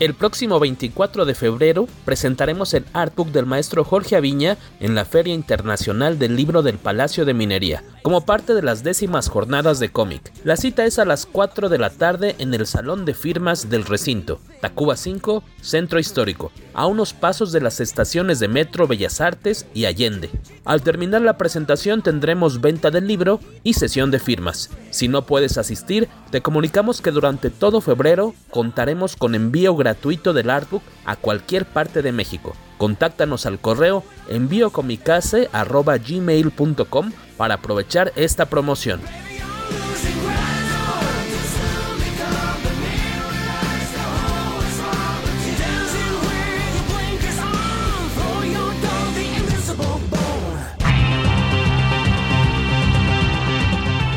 El próximo 24 de febrero presentaremos el artbook del maestro Jorge Aviña en la Feria Internacional del Libro del Palacio de Minería, como parte de las décimas jornadas de cómic. La cita es a las 4 de la tarde en el Salón de Firmas del Recinto, Tacuba 5, Centro Histórico, a unos pasos de las estaciones de Metro Bellas Artes y Allende. Al terminar la presentación tendremos venta del libro y sesión de firmas. Si no puedes asistir, te comunicamos que durante todo febrero contaremos con envío gratuito del artbook a cualquier parte de México. Contáctanos al correo envíocomicase.gmail.com para aprovechar esta promoción.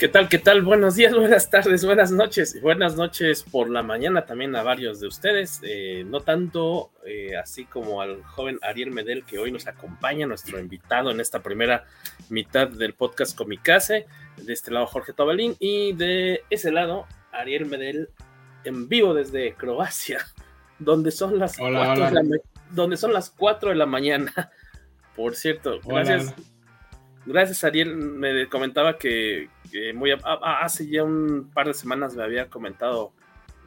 ¿Qué tal? ¿Qué tal? Buenos días, buenas tardes, buenas noches. Buenas noches por la mañana también a varios de ustedes. Eh, no tanto eh, así como al joven Ariel Medel que hoy nos acompaña, nuestro invitado en esta primera mitad del podcast Comicase. De este lado Jorge Tobalín y de ese lado Ariel Medel en vivo desde Croacia, donde son las, hola, cuatro, hola. De la, donde son las 4 de la mañana. Por cierto. Hola. Gracias, Ariel. Me comentaba que, que muy a, a, hace ya un par de semanas me había comentado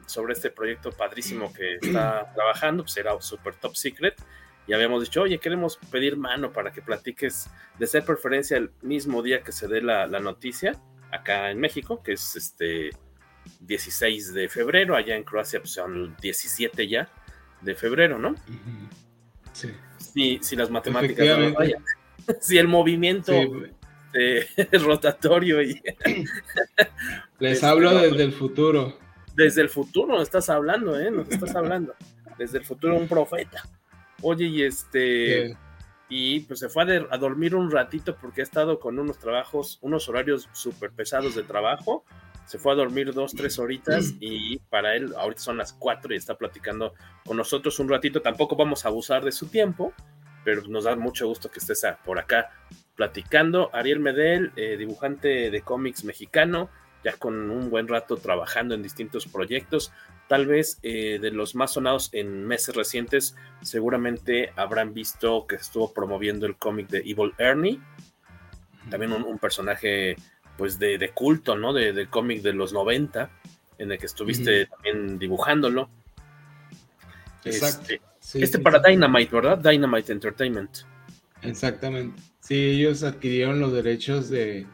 sobre este proyecto padrísimo que está trabajando, pues era super top secret, y habíamos dicho, oye, queremos pedir mano para que platiques de ser preferencia el mismo día que se dé la, la, noticia acá en México, que es este 16 de febrero, allá en Croacia pues son el 17 ya de febrero, ¿no? Sí. Si, si las matemáticas no vayan si el movimiento sí. eh, rotatorio y les hablo este, desde el futuro desde el futuro nos estás hablando eh nos estás hablando desde el futuro un profeta oye y este sí. y pues se fue a, de, a, dormir un ratito porque ha estado con unos trabajos unos horarios súper pesados de trabajo se fue a dormir dos, tres horitas y para él ahorita son las cuatro y está platicando con nosotros un ratito. Tampoco vamos a abusar de su tiempo, pero nos da mucho gusto que estés por acá platicando. Ariel Medel, eh, dibujante de cómics mexicano, ya con un buen rato trabajando en distintos proyectos. Tal vez eh, de los más sonados en meses recientes, seguramente habrán visto que estuvo promoviendo el cómic de Evil Ernie. También un, un personaje pues de, de, culto, ¿no? De, de cómic de los 90, en el que estuviste uh -huh. también dibujándolo. Exacto. Este, Sí, este para. Dynamite, ¿verdad? Dynamite Entertainment. Exactamente. Sí, ellos adquirieron los derechos de,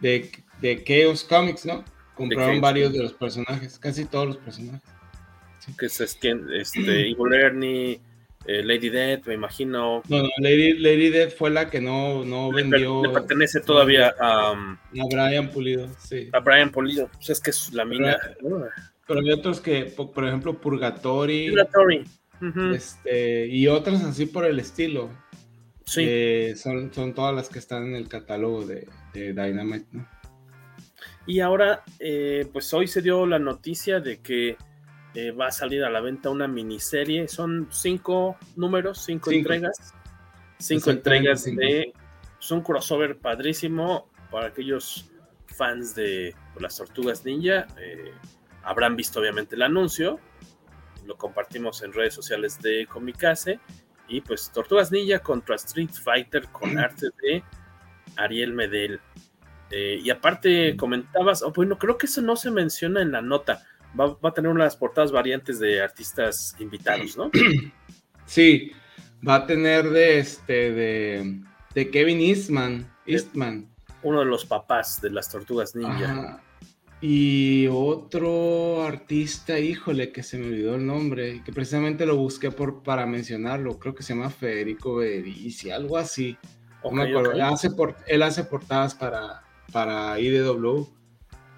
de, de Chaos Comics, ¿no? Compraron varios Comics. de los personajes, casi todos los personajes. Sí. Que es este, Evil Ernie, eh, Lady Death, me imagino. No, no, Lady, Lady Death fue la que no, no le, vendió. Le pertenece todavía a, um, a Brian Pulido, sí. A Brian Pulido, pues es que es la mina. Pero, pero hay otros que, por ejemplo, Purgatory. Purgatory. Uh -huh. este, y otras así por el estilo. Sí. Eh, son, son todas las que están en el catálogo de, de Dynamite, ¿no? Y ahora, eh, pues hoy se dio la noticia de que eh, va a salir a la venta una miniserie. Son cinco números, cinco, cinco. entregas. Cinco entregas cinco. de. Es un crossover padrísimo para aquellos fans de las tortugas ninja. Eh, habrán visto obviamente el anuncio lo compartimos en redes sociales de Comicase. Y pues Tortugas Ninja contra Street Fighter con arte de Ariel Medel. Eh, y aparte comentabas, oh, bueno, creo que eso no se menciona en la nota, va, a tener unas portadas variantes de artistas invitados, ¿no? Sí, va a tener de este de, de Kevin Eastman, Eastman. Uno de los papás de las tortugas ninja. Y otro artista, híjole, que se me olvidó el nombre, que precisamente lo busqué por, para mencionarlo, creo que se llama Federico Berici, algo así. Él, hace él hace portadas para, para IDW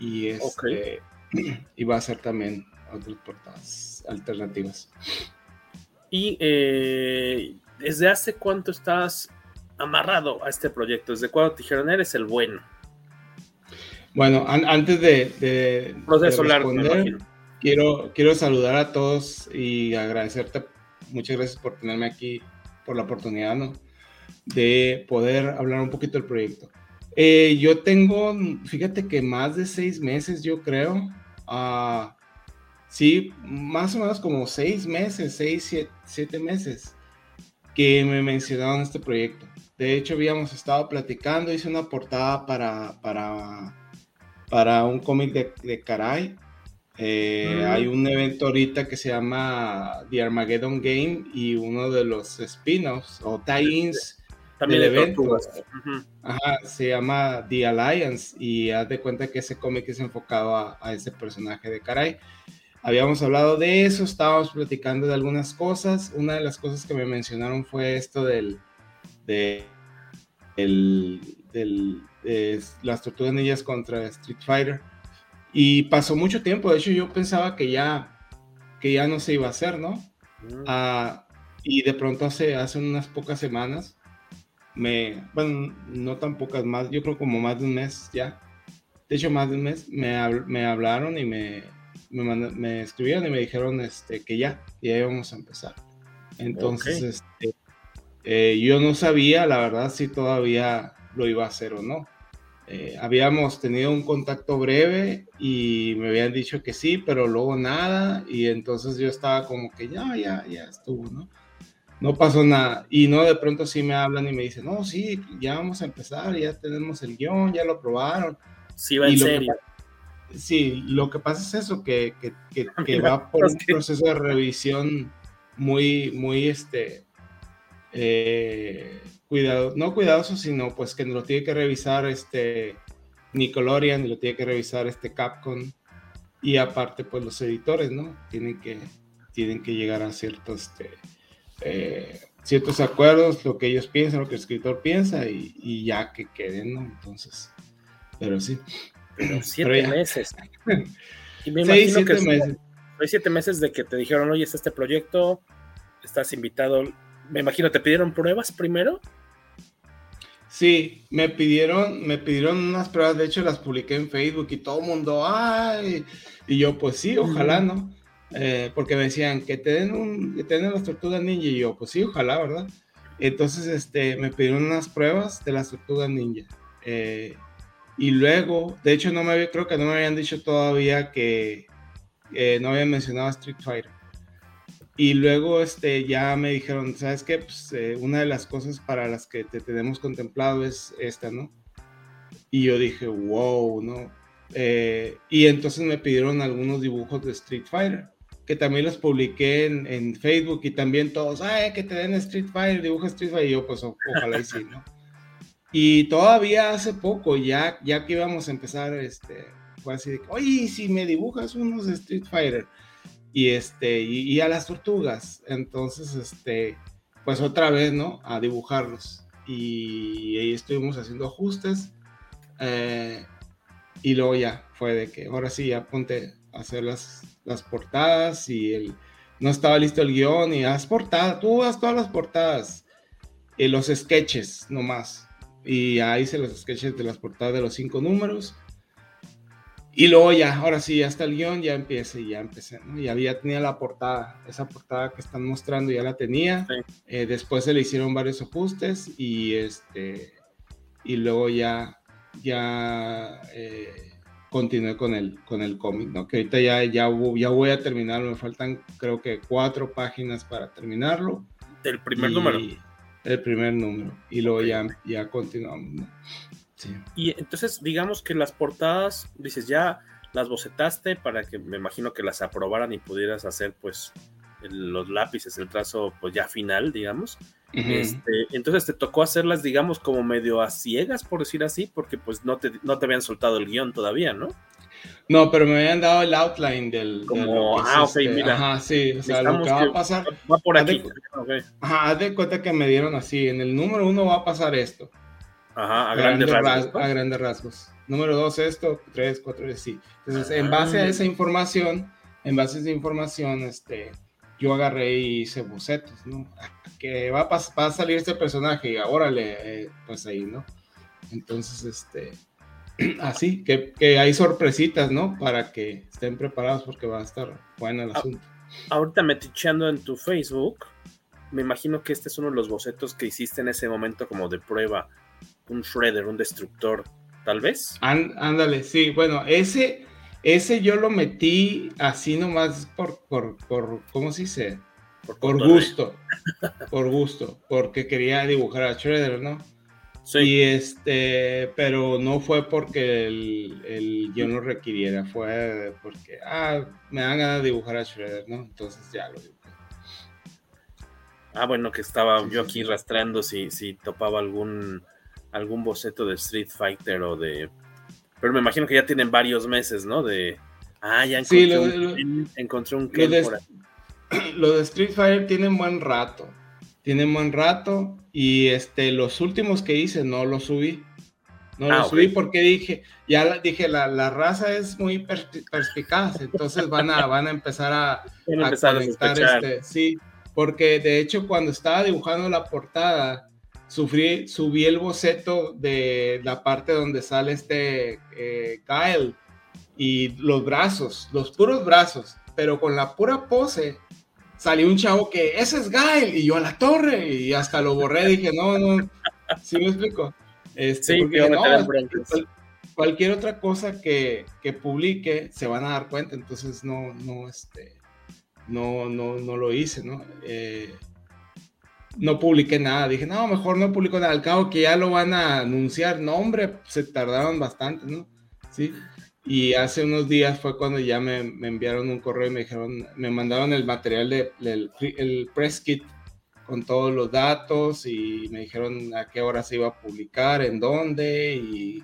y, este, y va a hacer también otras portadas alternativas. ¿Y eh, desde hace cuánto estás amarrado a este proyecto? ¿Desde cuándo te dijeron eres el bueno? Bueno, antes de, responder, quiero, quiero saludar a todos y agradecerte. Muchas gracias por tenerme aquí, por la oportunidad ¿no? de poder hablar un poquito del proyecto. Eh, yo tengo, fíjate que más de seis meses, yo creo. Uh, sí, más o menos como seis meses, seis, siete, meses que me mencionaron este proyecto. De hecho, habíamos estado platicando, hice una portada para, para, para un cómic de, de Caray. Eh, hay un evento ahorita que se llama The Armageddon Game y uno de los spin-offs o tie-ins también el evento. se llama The Alliance y haz de cuenta que ese cómic es enfocado a, ese personaje de Caray. Habíamos hablado de eso, estábamos platicando de algunas cosas. Una de las cosas que me mencionaron fue esto del, de, las tortugas ninjas contra Street Fighter. Y pasó mucho tiempo, de hecho yo pensaba que ya, que ya no se iba a hacer, ¿no? Mm. Ah, y de pronto hace, hace unas pocas semanas me, bueno, no tan pocas más, yo creo como más de un mes ya. De hecho, más de un mes me, me hablaron y me, me, me, escribieron y me dijeron este, que ya, ya íbamos a empezar. Entonces, este, eh, yo no sabía, la verdad, si todavía lo iba a hacer o no. Eh, habíamos tenido un contacto breve y me habían dicho que sí, pero luego nada, y entonces yo estaba como que ya, ya, ya estuvo, ¿no? no pasó nada. Y no, de pronto sí me hablan y me dicen, no, sí, ya vamos a empezar, ya tenemos el guion, ya lo probaron. Sí, va en serio. sí, lo que pasa es eso, que, que, que, va por un proceso de revisión muy, muy, este, eh, cuidado, no cuidadoso, sino pues que lo tiene que revisar este Nickelodeon lo tiene que revisar este Capcom y aparte pues los editores, ¿no? Tienen que, tienen que llegar a ciertos, este, eh, ciertos acuerdos, lo que ellos piensan, lo que el escritor piensa y, ya que queden, ¿no? Entonces, pero sí. Pero siete meses. Y me imagino siete que meses. Hay siete meses de que te dijeron, oye, está este proyecto, estás invitado. Me imagino, ¿te pidieron pruebas primero? Sí, me pidieron, me pidieron unas pruebas, de hecho las publiqué en Facebook y todo el mundo, ay, y yo pues sí, ojalá, ¿no? Eh, porque me decían que te den un, que te den las tortugas ninja y yo, pues sí, ojalá, ¿verdad? Entonces, este, me pidieron unas pruebas de las tortugas ninja. Eh, y luego, de hecho, no me creo que no me habían dicho todavía que no habían mencionado Street Fighter. Y luego, este, ya me dijeron, ¿sabes qué? Pues eh, una de las cosas para las que te tenemos contemplado es esta, ¿no? Y yo dije, wow, ¿no? y entonces me pidieron algunos dibujos de Street Fighter que también los publiqué en, Facebook y también todos, ay, que te den Street Fighter, dibuja Street Fighter, y yo pues ojalá y sí, ¿no? Y todavía hace poco, ya, ya que íbamos a empezar, este, fue así de, oye, si me dibujas unos Street Fighter, y este, y, a las tortugas, entonces, este, pues otra vez, ¿no? A dibujarlos. Y ahí estuvimos haciendo ajustes, eh, y luego ya fue de que ahora sí, ya ponte a hacer las las portadas y el, no estaba listo el guion y haz portadas, tú haz todas las portadas, y los sketches nomás. Y ahí hice los sketches de las portadas de los cinco números. Y luego ya, ahora sí, ya está el guion, ya empieza y ya empecé, ¿no? Y había tenía la portada, esa portada que están mostrando ya la tenía. Eh, después se le hicieron varios ajustes y este, y luego ya, ya, eh, continué con el, con el cómic, ¿no? Que ahorita ya, ya, ya voy a terminar, me faltan creo que cuatro páginas para terminarlo. Del primer número. El primer número. Y luego ya, ya continuamos, Sí. Y entonces, digamos que las portadas, dices, ya las bocetaste para que me imagino que las aprobaran y pudieras hacer pues los lápices, el trazo pues ya final, digamos. este, entonces te tocó hacerlas, digamos, como medio a ciegas, por decir así, porque pues no te, no te habían soltado el guion todavía, ¿no? No, pero me habían dado el outline del. Como, ah, ok, este, mira. Ajá, sí, o sea, lo que va a pasar. Va por aquí. Ajá, haz de cuenta que me dieron así: en el número uno va a pasar esto. Ajá, a, grandes, rasgos. a grandes rasgos. Número dos, esto, tres, cuatro, sí. Entonces, en base a ah. esa información, en base a esa información, este, yo agarré y hice bocetos, ¿no? Que va a, va a salir este personaje y órale, eh, pues ahí, ¿no? Entonces, este, así, que, que, hay sorpresitas, ¿no? Para que estén preparados porque va a estar bueno el asunto. Ahorita meticheando en tu Facebook, me imagino que este es uno de los bocetos que hiciste en ese momento como de prueba, un shredder, un destructor, tal vez. ándale, sí, bueno, ese, ese yo lo metí así nomás por, por, por ¿cómo se dice? Por, gusto, por gusto, porque quería dibujar a Shredder, ¿no? Sí. Y este, pero no fue porque el, el yo lo requiriera, fue porque, ah, me dan ganas de dibujar a Shredder, ¿no? Entonces ya lo dibujé. Ah, bueno, que estaba yo aquí rastreando si, si topaba algún, algún boceto de Street Fighter o de... Pero me imagino que ya tienen varios meses, ¿no? De... Ah, ya encontré, sí, un, encontré un lo de, Lo de Street Fighter tiene buen rato. Tiene buen rato y este, los últimos que hice no los subí. No los ah, subí porque dije, ya dije, la, la raza es muy perspicaz, entonces van a, van a empezar a, a conectar este, sí, porque de hecho cuando estaba dibujando la portada, sufrí, subí el boceto de la parte donde sale este eh, Kyle y los brazos, los puros brazos, pero con la pura pose salió un chavo que ese es Gael y yo a la torre y hasta lo borré, dije, no, no, ¿sí me explico? Este, sí, no, cualquier otra cosa que, que, publique se van a dar cuenta, entonces no, no, este, no, no, no lo hice, ¿no? Eh, no publiqué nada, dije, no, mejor no publico nada, al cabo que ya lo van a anunciar, no, hombre, se tardaron bastante, ¿no? Sí, y hace unos días fue cuando ya me, enviaron un correo y me dijeron, me mandaron el material del el press kit con todos los datos y me dijeron a qué hora se iba a publicar, en dónde y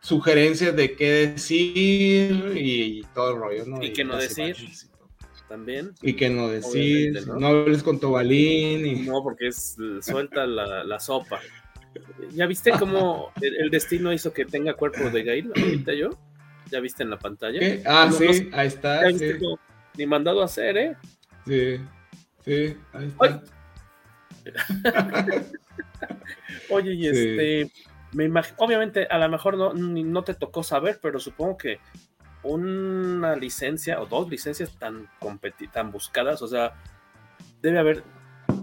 sugerencias de qué decir y, todo el rollo, ¿no? Y, qué no decir. También. Y qué no decir, ¿no? hables con Tobalín. Y... No, porque es suelta la, la sopa. ¿Ya viste cómo el, destino hizo que tenga cuerpo de Gail ahorita yo? ¿Ya viste en la pantalla? Ah, sí, ahí está. Ni mandado a hacer, ¿eh? Sí, sí, ahí está. Oye, y este, me imagino, obviamente a lo mejor no, no te tocó saber, pero supongo que una licencia o dos licencias tan, tan buscadas, o sea, debe haber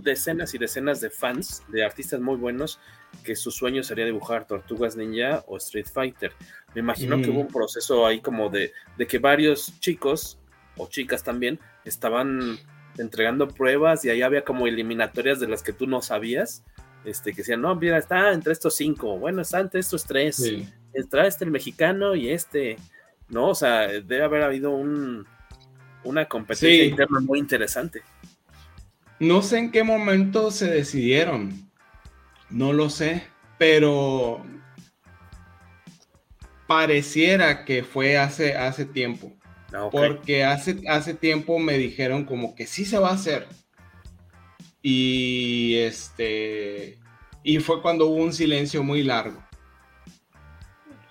decenas y decenas de fans, de artistas muy buenos, que su sueño sería dibujar Tortugas Ninja o Street Fighter. Me imagino que hubo un proceso ahí como de, de que varios chicos o chicas también estaban entregando pruebas y ahí había como eliminatorias de las que tú no sabías. Este, que decían, no, mira, está entre estos cinco, bueno, está entre estos tres, está este el mexicano y este, ¿no? O sea, debe haber habido un, una competencia interna muy interesante. No sé en qué momento se decidieron, no lo sé, pero pareciera que fue hace, hace tiempo. Ah, Porque hace, hace tiempo me dijeron como que sí se va a hacer. Y este. Y fue cuando hubo un silencio muy largo.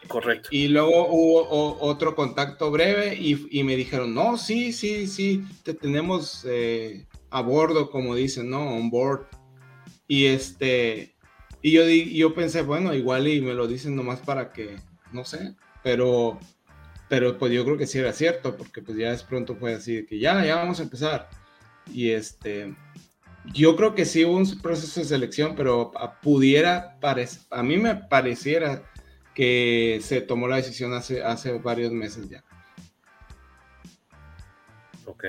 Correcto. Y luego hubo otro contacto breve y, me dijeron, no, sí, sí, sí, te tenemos eh, a bordo, como dicen, ¿no? On board. Y este, y yo, yo pensé, bueno, igual y me lo dicen nomás para que, no sé, pero, pero pues yo creo que sí era cierto, porque pues ya es pronto fue así, que ya, ya vamos a empezar. Y este, yo creo que sí hubo un proceso de selección, pero pudiera, a mí me pareciera que se tomó la decisión hace, hace varios meses ya. Ok.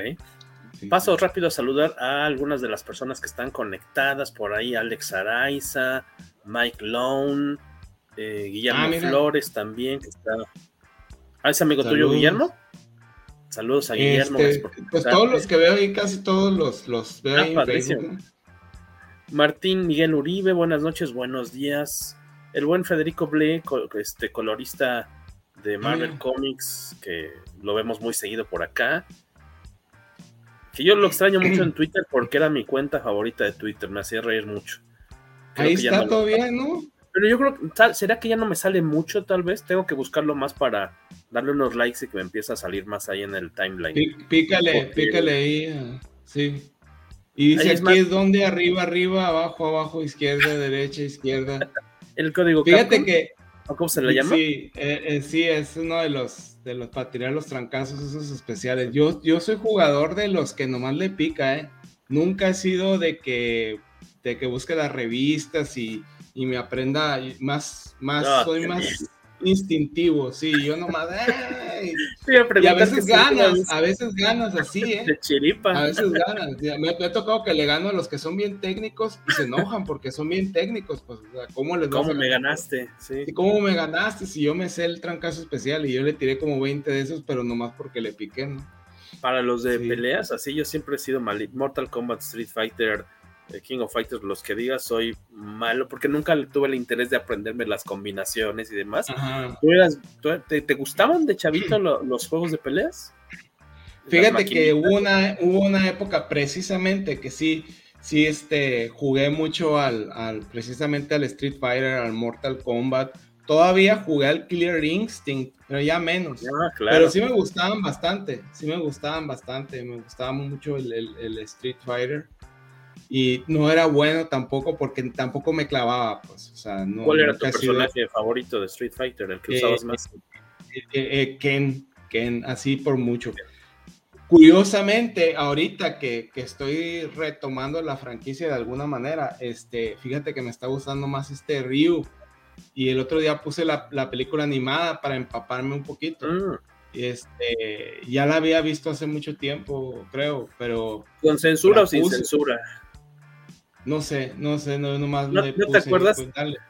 Paso rápido a saludar a algunas de las personas que están conectadas por ahí, Alex Araiza, Mike Lone, eh, Guillermo ah, Flores también, que está ¿A ese amigo tuyo, Guillermo? Saludos a Guillermo. Este, pues todos los que veo ahí, casi todos los, los veo ah, ahí. Martín Miguel Uribe, buenas noches, buenos días. El buen Federico Ble, este colorista de Marvel Comics, que lo vemos muy seguido por acá. Que yo lo extraño mucho en Twitter porque era mi cuenta favorita de Twitter, me hacía reír mucho. Ahí está todavía, ¿no? Pero yo creo que, ¿será que ya no me sale mucho tal vez? Tengo que buscarlo más para darle unos likes y que me empiece a salir más ahí en el timeline. pícale, pícale ahí, ah, sí. Y dice aquí es donde arriba, arriba, abajo, abajo, izquierda, derecha, izquierda. El código Fíjate que cómo se le llama? Sí, eh, eh, sí, es uno de los, de los para tirar los trancazos esos especiales. Yo, yo soy jugador de los que nomás le pica, ¿eh? Nunca he sido de que, de que busque las revistas y, y me aprenda más, más, soy más instintivo, sí, yo nomás, y a veces ganas, a veces ganas así, ¿eh? De chiripa. A veces ganas. Me, ha tocado que le gano a los que son bien técnicos y se enojan porque son bien técnicos, pues, o sea, ¿cómo les ¿Cómo me ganaste? Sí. ¿Cómo me ganaste? Si yo me sé el trancazo especial y yo le tiré como 20 de esos, pero nomás porque le piqué, ¿no? Para los de peleas, así yo siempre he sido mal. Mortal Kombat, Street Fighter, King of Fighters, los que digas, soy malo, porque nunca tuve el interés de aprenderme las combinaciones y demás. te, gustaban de chavito los juegos de peleas? Fíjate que hubo una, hubo una época precisamente que sí, sí, este, jugué mucho al, al, precisamente al Street Fighter, al Mortal Kombat. Todavía jugué al Clear Instinct, pero ya menos. Ah, pero sí me gustaban bastante, sí me gustaban bastante, me gustaba mucho el, el Street Fighter y no era bueno tampoco porque tampoco me clavaba, pues, o sea, no, ¿Cuál era tu personaje favorito de Street Fighter, el que usabas más? Eh, eh, Ken, Ken, así por mucho. Curiosamente, ahorita que, que, estoy retomando la franquicia de alguna manera, este, fíjate que me está gustando más este Ryu. Y el otro día puse la, la película animada para empaparme un poquito. Mm. Este, ya la había visto hace mucho tiempo, creo, pero... ¿Con censura o sin censura? No sé, no sé, no, nomás ¿No, ¿no te acuerdas?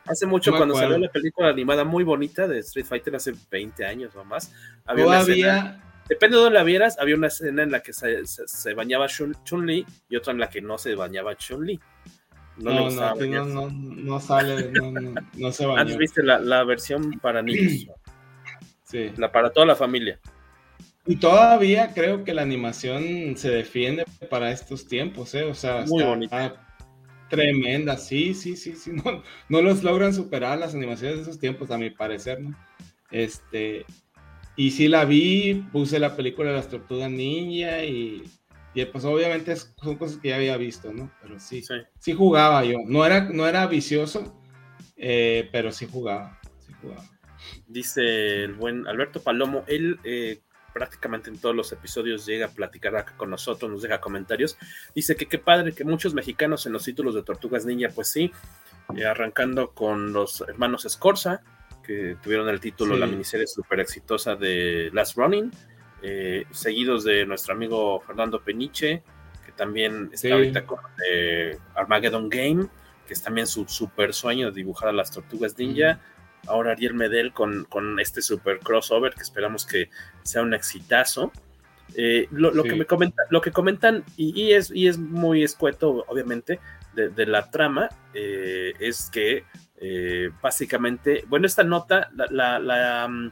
Hace mucho cuando salió la película animada muy bonita de Street Fighter hace 20 años o más. Había Todavía... depende de dónde la vieras, había una escena en la que se, se, bañaba Chun-Li y otra en la que no se bañaba Chun-Li. No, no, no, no, no, sale, no, no, se baña. Antes viste la, la versión para niños. sí. La para toda la familia. Y todavía creo que la animación se defiende para estos tiempos, ¿eh? O sea, muy bonita Tremenda, sí, sí, sí, sí. No, no los logran superar las animaciones de esos tiempos, a mi parecer, ¿no? Este, y sí la vi, puse la película de las tortugas ninja y, y pues obviamente son cosas que ya había visto, ¿no? Pero sí, sí, jugaba yo. No era, no era vicioso, eh, pero sí jugaba, sí jugaba. Dice el buen Alberto Palomo, él eh, prácticamente en todos los episodios llega a platicar acá con nosotros, nos deja comentarios. Dice que qué padre que muchos mexicanos en los títulos de Tortugas Ninja, pues sí, eh, arrancando con los hermanos Escorza, que tuvieron el título, la miniserie súper exitosa de Last Running, eh, seguidos de nuestro amigo Fernando Peniche, que también está ahorita con eh, Armageddon Game, que es también su super sueño de dibujar a las Tortugas Ninja ahora Ariel Medel con, con, este super crossover que esperamos que sea un exitazo. Eh, lo, que me comenta, lo que comentan, y, es, y es muy escueto, obviamente, de, la trama, eh, es que eh, básicamente, bueno, esta nota, la, mm,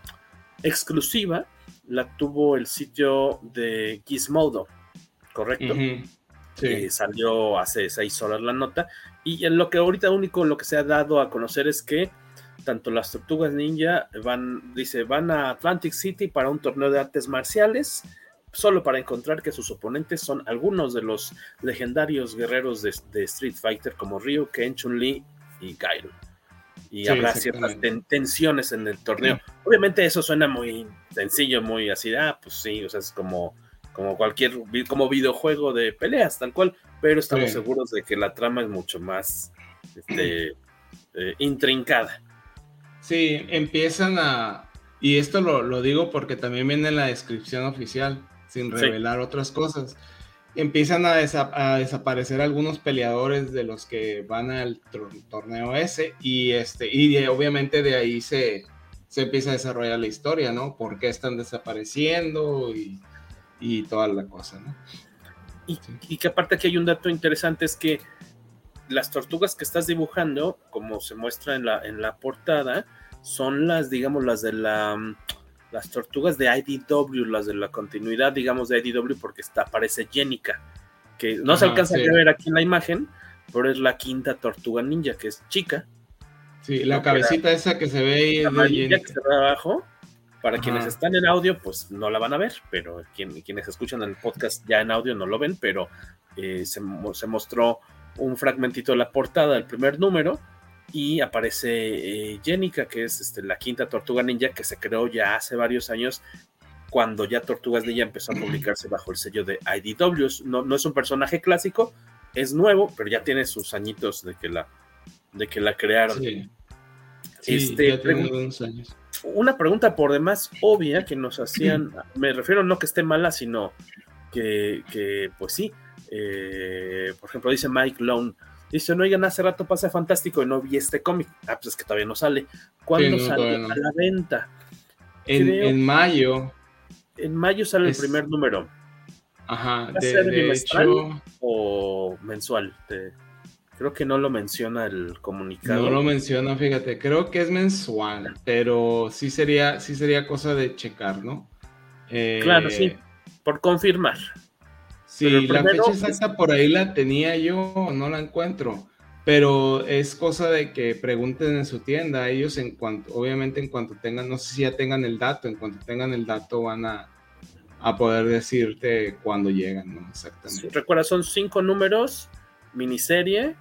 exclusiva, la tuvo el sitio de Gizmodo, ¿correcto? salió hace seis horas la nota, y en lo que ahorita único lo que se ha dado a conocer es que tanto las tortugas ninja van, dice, van a Atlantic City para un torneo de artes marciales, solo para encontrar que sus oponentes son algunos de los legendarios guerreros de, Street Fighter como Ryu, Ken, Chun-Li y Gail. Y habrá ciertas tensiones en el torneo. Obviamente eso suena muy sencillo, muy así, ah, pues sí, o sea, es como, como cualquier como videojuego de peleas, tal cual, pero estamos seguros de que la trama es mucho más este, eh, intrincada. Sí, empiezan a... Y esto lo, digo porque también viene en la descripción oficial, sin revelar otras cosas. Empiezan a, desaparecer algunos peleadores de los que van al torneo ese y, este, y obviamente de ahí se, se empieza a desarrollar la historia, ¿no? ¿Por qué están desapareciendo y, y toda la cosa, ¿no? Y, y, que aparte aquí hay un dato interesante, es que las tortugas que estás dibujando, como se muestra en la, en la portada, son las, digamos, las de la las tortugas de IDW, las de la continuidad, digamos, de IDW, porque está, aparece Jenica, que no se alcanza a ver aquí en la imagen, pero es la quinta tortuga ninja, que es chica. Sí, la cabecita esa que se ve ahí de que se ve abajo. Para quienes están en audio, pues no la van a ver, pero quienes escuchan el podcast ya en audio no lo ven, pero eh, se, se mostró un fragmentito de la portada del primer número y aparece eh, Jenica, que es este, la quinta Tortuga Ninja que se creó ya hace varios años cuando ya Tortugas Ninja empezó a publicarse bajo el sello de IDW. No, no es un personaje clásico, es nuevo, pero ya tiene sus añitos de que la, de que la crearon. Sí. este, ya tiene unos años. Una pregunta por demás obvia que nos hacían, me refiero no que esté mala, sino que, que pues sí, eh, por ejemplo, dice Mike Lone, Dice, no, oigan, hace rato pasa fantástico y no vi este cómic. Ah, pues es que todavía no sale. ¿Cuándo sale a la venta? En, mayo. En mayo sale el primer número. Ajá, de, hecho... o mensual. creo que no lo menciona el comunicado. No lo menciona, fíjate. Creo que es mensual, pero sí sería, sí sería cosa de checar, ¿no? claro, sí. Eh, por confirmar. Sí, la fecha exacta por ahí la tenía yo, no la encuentro. Pero es cosa de que pregunten en su tienda. Ellos, en cuanto, obviamente, en cuanto tengan, no sé si ya tengan el dato, en cuanto tengan el dato, van a, poder decirte cuándo llegan, ¿no? Exactamente. recuerda, son cinco números, miniserie.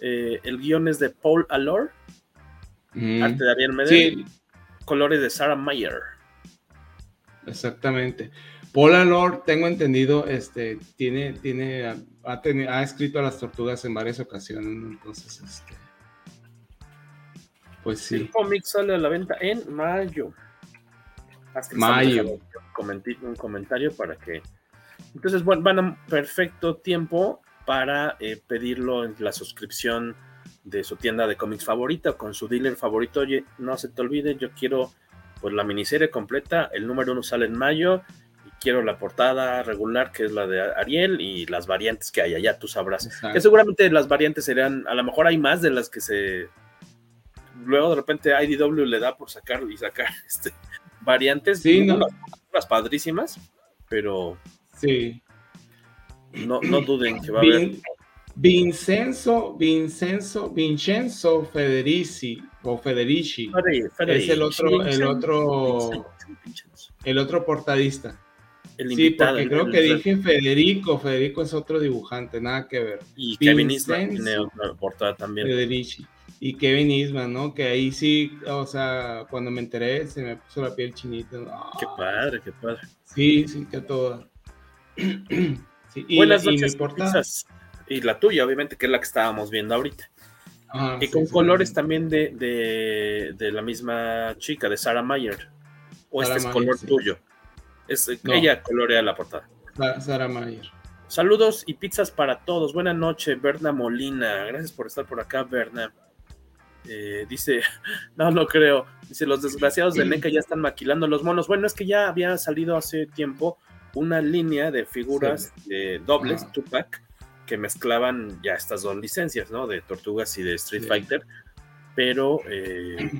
Eh, el guion es de Paul Alor, arte de Ariel Medel, colores de Sarah Mayer. Exactamente. Paula Lord, tengo entendido, este, tiene, tiene, ha, ha, escrito a las tortugas en varias ocasiones, entonces, este, pues sí. El cómic sale a la venta en mayo. mayo. Un comentario para que. Entonces, bueno, van a perfecto tiempo para eh, pedirlo en la suscripción de su tienda de cómics favorita con su dealer favorito. Oye, no se te olvide, yo quiero pues la miniserie completa. El número uno sale en mayo quiero la portada regular, que es la de Ariel, y las variantes que hay allá, tú sabrás. Que seguramente las variantes serían, a lo mejor hay más de las que se. Luego de repente IDW le da por sacar y sacar este, variantes. Sí, ¿no? Las padrísimas, pero. Sí. No, no duden que va a haber. Vincenzo, Vincenzo, Vincenzo Federici o Federici es el otro, el otro, el otro portadista sí, porque creo que dije Federico, Federico es otro dibujante, nada que ver. Y Kevin Eastman tiene otra portada también. Federici. Y Kevin Eastman, ¿no? Que ahí sí, o sea, cuando me enteré se me puso la piel chinita. qué padre, qué padre. Sí, sí, que todo. sí, y, Buenas noches, y, la tuya, obviamente, que es la que estábamos viendo ahorita. Ah, y con colores también de, de, de, la misma chica, de Sarah Mayer. O este es color tuyo. Es, Ella colorea la portada. Sara Mayer. Saludos y pizzas para todos. Buenas noches, Berna Molina. Gracias por estar por acá, Berna. Eh, dice, no, no creo. Dice, los desgraciados de NECA ya están maquilando los monos. Bueno, es que ya había salido hace tiempo una línea de figuras dobles, Tupac, que mezclaban ya estas dos licencias, ¿no? De Tortugas y de Street Fighter. Pero, eh,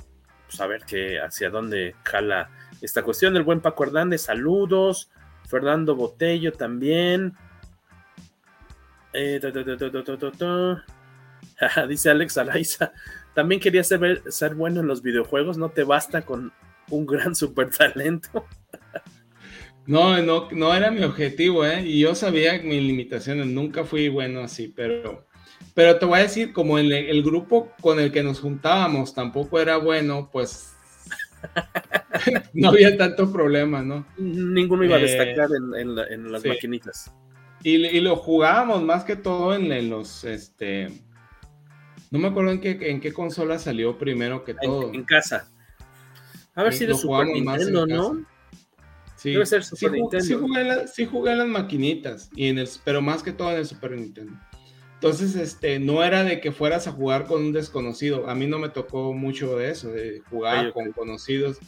pues a ver qué, hacia dónde jala esta cuestión. El buen Paco Hernández, saludos. Fernando Botello también. Dice Alex Araiza. También quería ser, ser bueno en los videojuegos. No te basta con un gran super talento. No, no, no era mi objetivo, ¿eh? Y yo sabía mis limitaciones, nunca fui bueno así, pero, pero te voy a decir, como el, el grupo con el que nos juntábamos tampoco era bueno, pues no había tanto problema, ¿no? Ninguno iba a eh, destacar en, las maquinitas. Y, lo jugábamos más que todo en, los, este, no me acuerdo en qué, en qué consola salió primero que todo. En, casa. A ver si de Super Nintendo, ¿no? Sí, Debe ser Super Nintendo. Sí jugué, las maquinitas, y en el, pero más que todo en el Super Nintendo. Entonces, este, no era de que fueras a jugar con un desconocido. A mí no me tocó mucho de eso, de jugar con conocidos.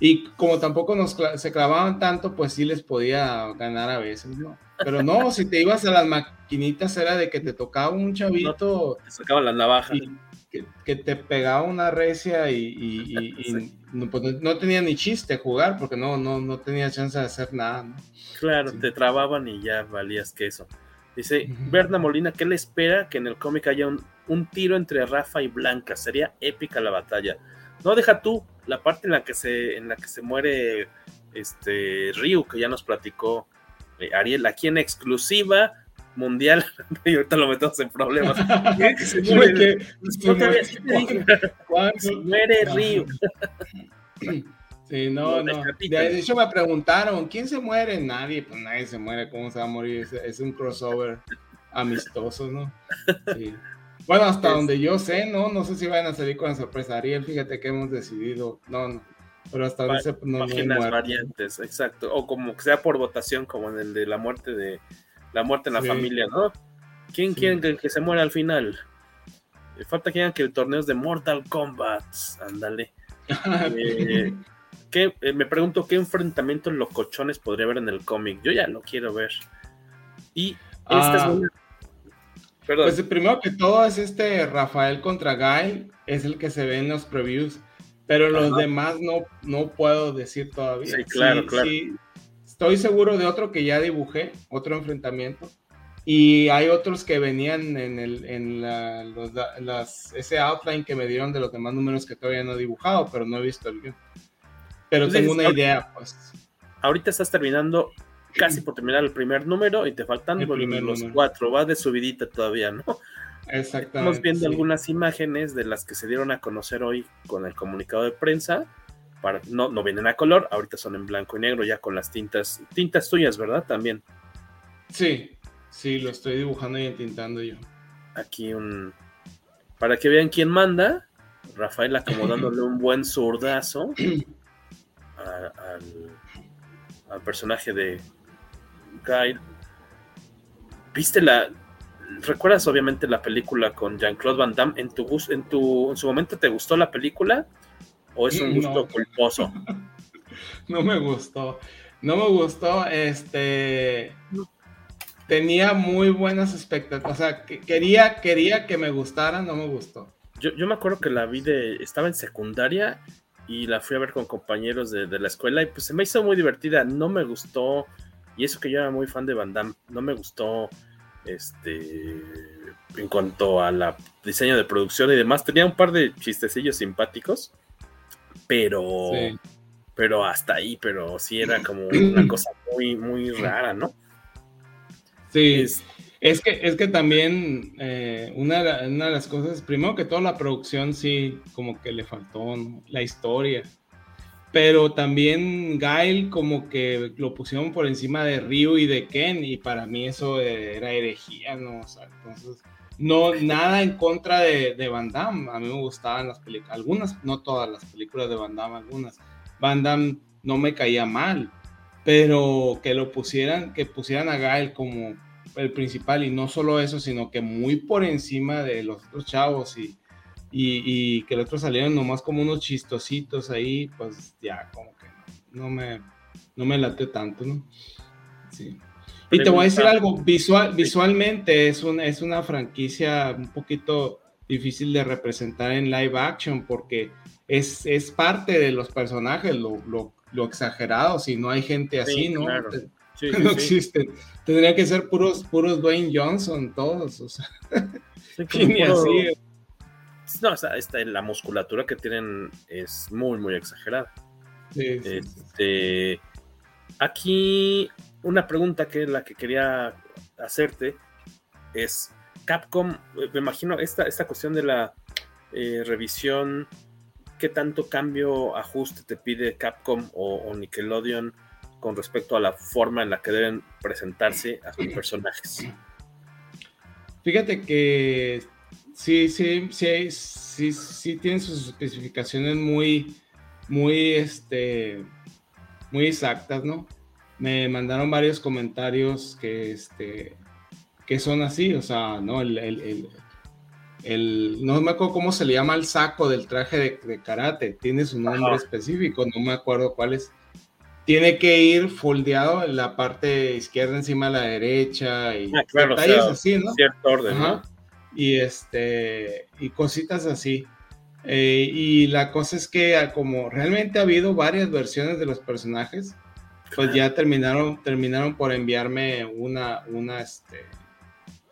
Y como tampoco nos se clavaban tanto, pues sí les podía ganar a veces, ¿no? Pero no, si te ibas a las maquinitas era de que te tocaba un chavito. te sacaban las navajas. Que, te pegaba una recia y, pues, no, tenía ni chiste jugar porque no, no, no tenía chance de hacer nada, ¿no? Claro, te trababan y ya valías que eso. Dice Berna Molina, ¿qué le espera que en el cómic haya un, un, tiro entre Rafa y Blanca? Sería épica la batalla. No, deja tú la parte en la que se, en la que se muere este Ryu, que ya nos platicó eh, Ariel, aquí en exclusiva mundial, y ahorita lo metemos en problemas. se muere, se muere Ryu. Sí, no, no. De hecho me preguntaron, ¿quién se muere? Nadie, pues nadie se muere, ¿cómo se va a morir? Es, un crossover amistoso, ¿no? Sí. Bueno, hasta donde yo sé, ¿no? No sé si van a salir con la sorpresa. Ariel, fíjate que hemos decidido, no, no. Pero hasta donde se no, Páginas variantes, exacto. O como que sea por votación, como en el de la muerte de la muerte en la familia, ¿no? ¿Quién quiere que, se muera al final? Falta que digan que el torneo es de Mortal Kombat. Ándale. eh, eh, me pregunto qué enfrentamientos locochones podría haber en el cómic. Yo ya lo quiero ver. Y esta es ah. una... Pues primero que todo es este Rafael contra Guy, es el que se ve en los previews, pero los demás no, no puedo decir todavía. Sí, claro, claro. estoy seguro de otro que ya dibujé, otro enfrentamiento. Y hay otros que venían en, el, en las, ese outline que me dieron de los demás números que todavía no he dibujado, pero no he visto el guion. Pero tengo una idea, pues. Ahorita estás terminando, casi por terminar el primer número y te faltan los cuatro, va de subidita todavía, ¿no? Exactamente. Estamos viendo algunas imágenes de las que se dieron a conocer hoy con el comunicado de prensa. Para, no, no vienen a color, ahorita son en blanco y negro, ya con las tintas, tintas tuyas, ¿verdad? También. Sí, sí, lo estoy dibujando y entintando yo. Aquí un. Para que vean quién manda, Rafael acomodándole un buen zurdazo al, personaje de Guy. ¿Viste la... ¿Recuerdas obviamente la película con Jean-Claude Van Damme? ¿En tu, en tu en su momento te gustó la película? ¿O es un gusto culposo? no me gustó. No me gustó. Este tenía muy buenas expectativas. O sea, quería, quería que me gustara, no me gustó. Yo, yo, me acuerdo que la vi de. Estaba en secundaria y la fui a ver con compañeros de, la escuela y pues se me hizo muy divertida. No me gustó, y eso que yo era muy fan de Van Damme, no me gustó este en cuanto a la diseño de producción y demás. Tenía un par de chistecillos simpáticos, pero, pero hasta ahí, pero sí era como una cosa muy, muy rara, ¿no? Sí. Es que, es que también eh, una, de las cosas, primero que todo la producción sí, como que le faltó la historia, pero también Gail como que lo pusieron por encima de Ryu y de Ken y para mí eso era herejía, ¿no? O sea, entonces, no, nada en contra de, de Van Damme, a mí me gustaban las películas, algunas, no todas las películas de Van Damme, algunas. Van Damme no me caía mal, pero que lo pusieran, que pusieran a Gail como el principal y no solo eso, sino que muy por encima de los otros chavos y, y, que los otros salieron nomás como unos chistositos ahí, pues ya como que no, me, no me late tanto, ¿no? Sí. Y te voy a decir algo, visual, visualmente es, un, es una franquicia un poquito difícil de representar en live action porque es, es parte de los personajes, lo, lo, lo exagerado, si no hay gente así, ¿no? no existen. Tendría que ser puros, puros Dwayne Johnson, todos. O sea. No, o sea, la musculatura que tienen es muy, muy exagerada. Este, aquí, una pregunta que la que quería hacerte es: Capcom, me imagino, esta, esta cuestión de la eh, revisión, ¿qué tanto cambio, ajuste te pide Capcom o Nickelodeon? Con respecto a la forma en la que deben presentarse a sus personajes. Fíjate que sí, sí, sí, sí, sí tienen sus especificaciones muy, muy, este, muy exactas, ¿no? Me mandaron varios comentarios que, este, que son así, o sea, ¿no? El, el, el, no me acuerdo cómo se le llama el saco del traje de, karate, tiene su nombre específico, no me acuerdo cuál es. Tiene que ir foldeado en la parte izquierda encima de la derecha y ah, detalles así, ¿no? Cierto orden, ¿no? Y este, y cositas así. Eh, y la cosa es que ah, como realmente ha habido varias versiones de los personajes, pues ya terminaron, terminaron por enviarme una, una, este,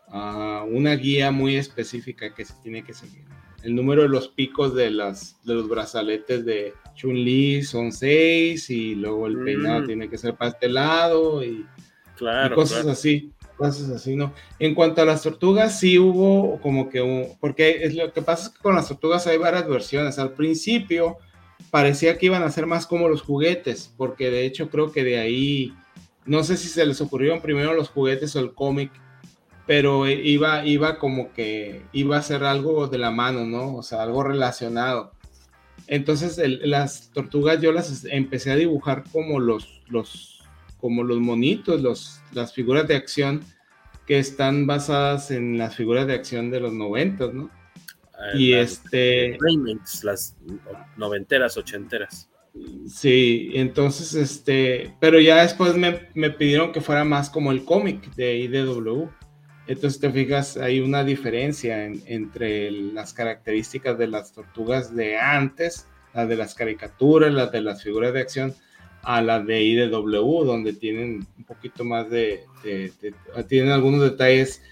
uh, una guía muy específica que se tiene que seguir. El número de los picos de, las, de los brazaletes de Chun-Li son seis y luego el peinado mm. tiene que ser pastelado y, y cosas así cosas así, ¿no? En cuanto a las tortugas, sí hubo como que un, porque es lo que pasa es que con las tortugas hay varias versiones. Al principio parecía que iban a ser más como los juguetes, porque de hecho creo que de ahí, no sé si se les ocurrieron primero los juguetes o el cómic, pero iba, iba como que iba a ser algo de la mano, ¿no? O sea, algo relacionado. Entonces las tortugas yo las empecé a dibujar como los, los como los monitos, los, las figuras de acción que están basadas en las figuras de acción de los noventas, ¿no? Ah, y este... las noventeras, ochenteras. Sí, entonces, este, pero ya después me, me pidieron que fuera más como el cómic de IDW. Entonces te fijas, hay una diferencia entre las características de las tortugas de antes, las de las caricaturas, las de las figuras de acción, a la de IDW, donde tienen un poquito más de, tienen algunos detalles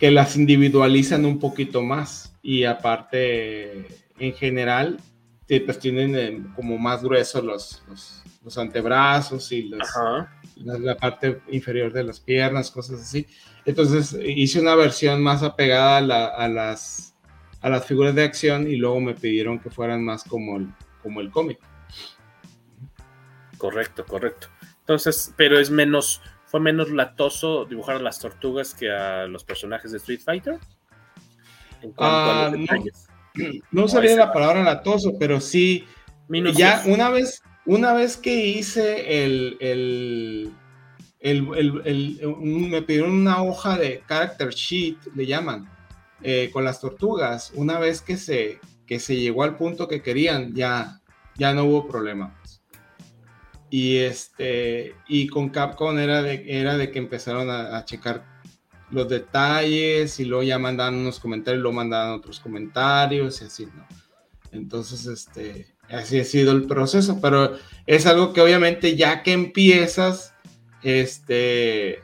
que las individualizan un poquito más. Y aparte en general pues tienen eh, como más gruesos los, antebrazos y la, la, parte inferior de las piernas, cosas así. Entonces hice una versión más apegada a, las, a las figuras de acción y luego me pidieron que fueran más como el, como el cómic. Correcto, correcto. Entonces, pero es menos, fue menos latoso dibujar a las tortugas que a los personajes de Street Fighter. Ah, no, sabía la palabra latoso, pero sí. Ya una vez, una vez que hice el, el, el, me pidieron una hoja de character sheet, le llaman, eh, con las tortugas. Una vez que se, que se llegó al punto que querían, ya, ya no hubo problema. Y este, y con Capcom era de, era de que empezaron a, checar los detalles y luego ya mandaban unos comentarios, luego mandaban otros comentarios y así, ¿no? Entonces, este, así ha sido el proceso, pero es algo que obviamente ya que empiezas, este,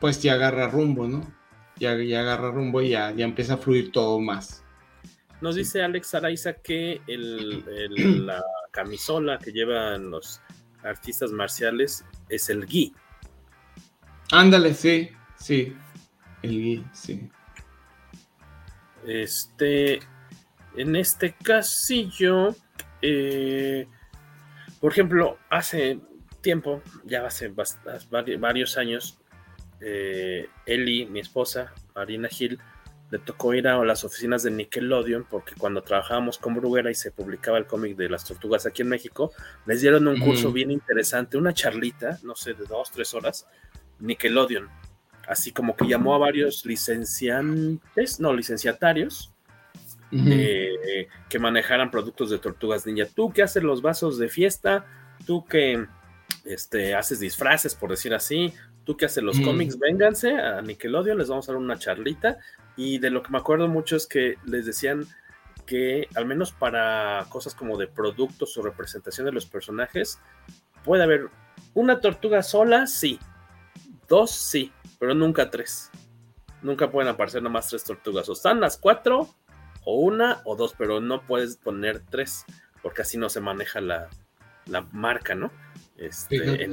pues ya agarra rumbo, ¿no? Ya, ya agarra rumbo y ya, ya empieza a fluir todo más. Nos dice Alex Araiza que el, la camisola que llevan los artistas marciales es el gi. Ándale, sí, sí. El gi, sí. Este, en este casillo, eh, por ejemplo, hace tiempo, ya hace varios años, eh, Eli, mi esposa, Marina Gil, le tocó ir a las oficinas de Nickelodeon porque cuando trabajábamos con Bruguera y se publicaba el cómic de las tortugas aquí en México, les dieron un curso bien interesante, una charlita, no sé, de dos, tres horas, Nickelodeon. Así como que llamó a varios licenciantes, no, licenciatarios, eh, que manejaran productos de tortugas ninja. Tú que haces los vasos de fiesta, tú que este, haces disfraces, por decir así, tú que haces los cómics, vénganse a Nickelodeon, les vamos a dar una charlita y de lo que me acuerdo mucho es que les decían que al menos para cosas como de productos o representación de los personajes, puede haber una tortuga sola, sí. Dos, sí, pero nunca tres. Nunca pueden aparecer nomás tres tortugas. O están las cuatro, o una, o dos, pero no puedes poner tres, porque así no se maneja la, marca, ¿no? Este,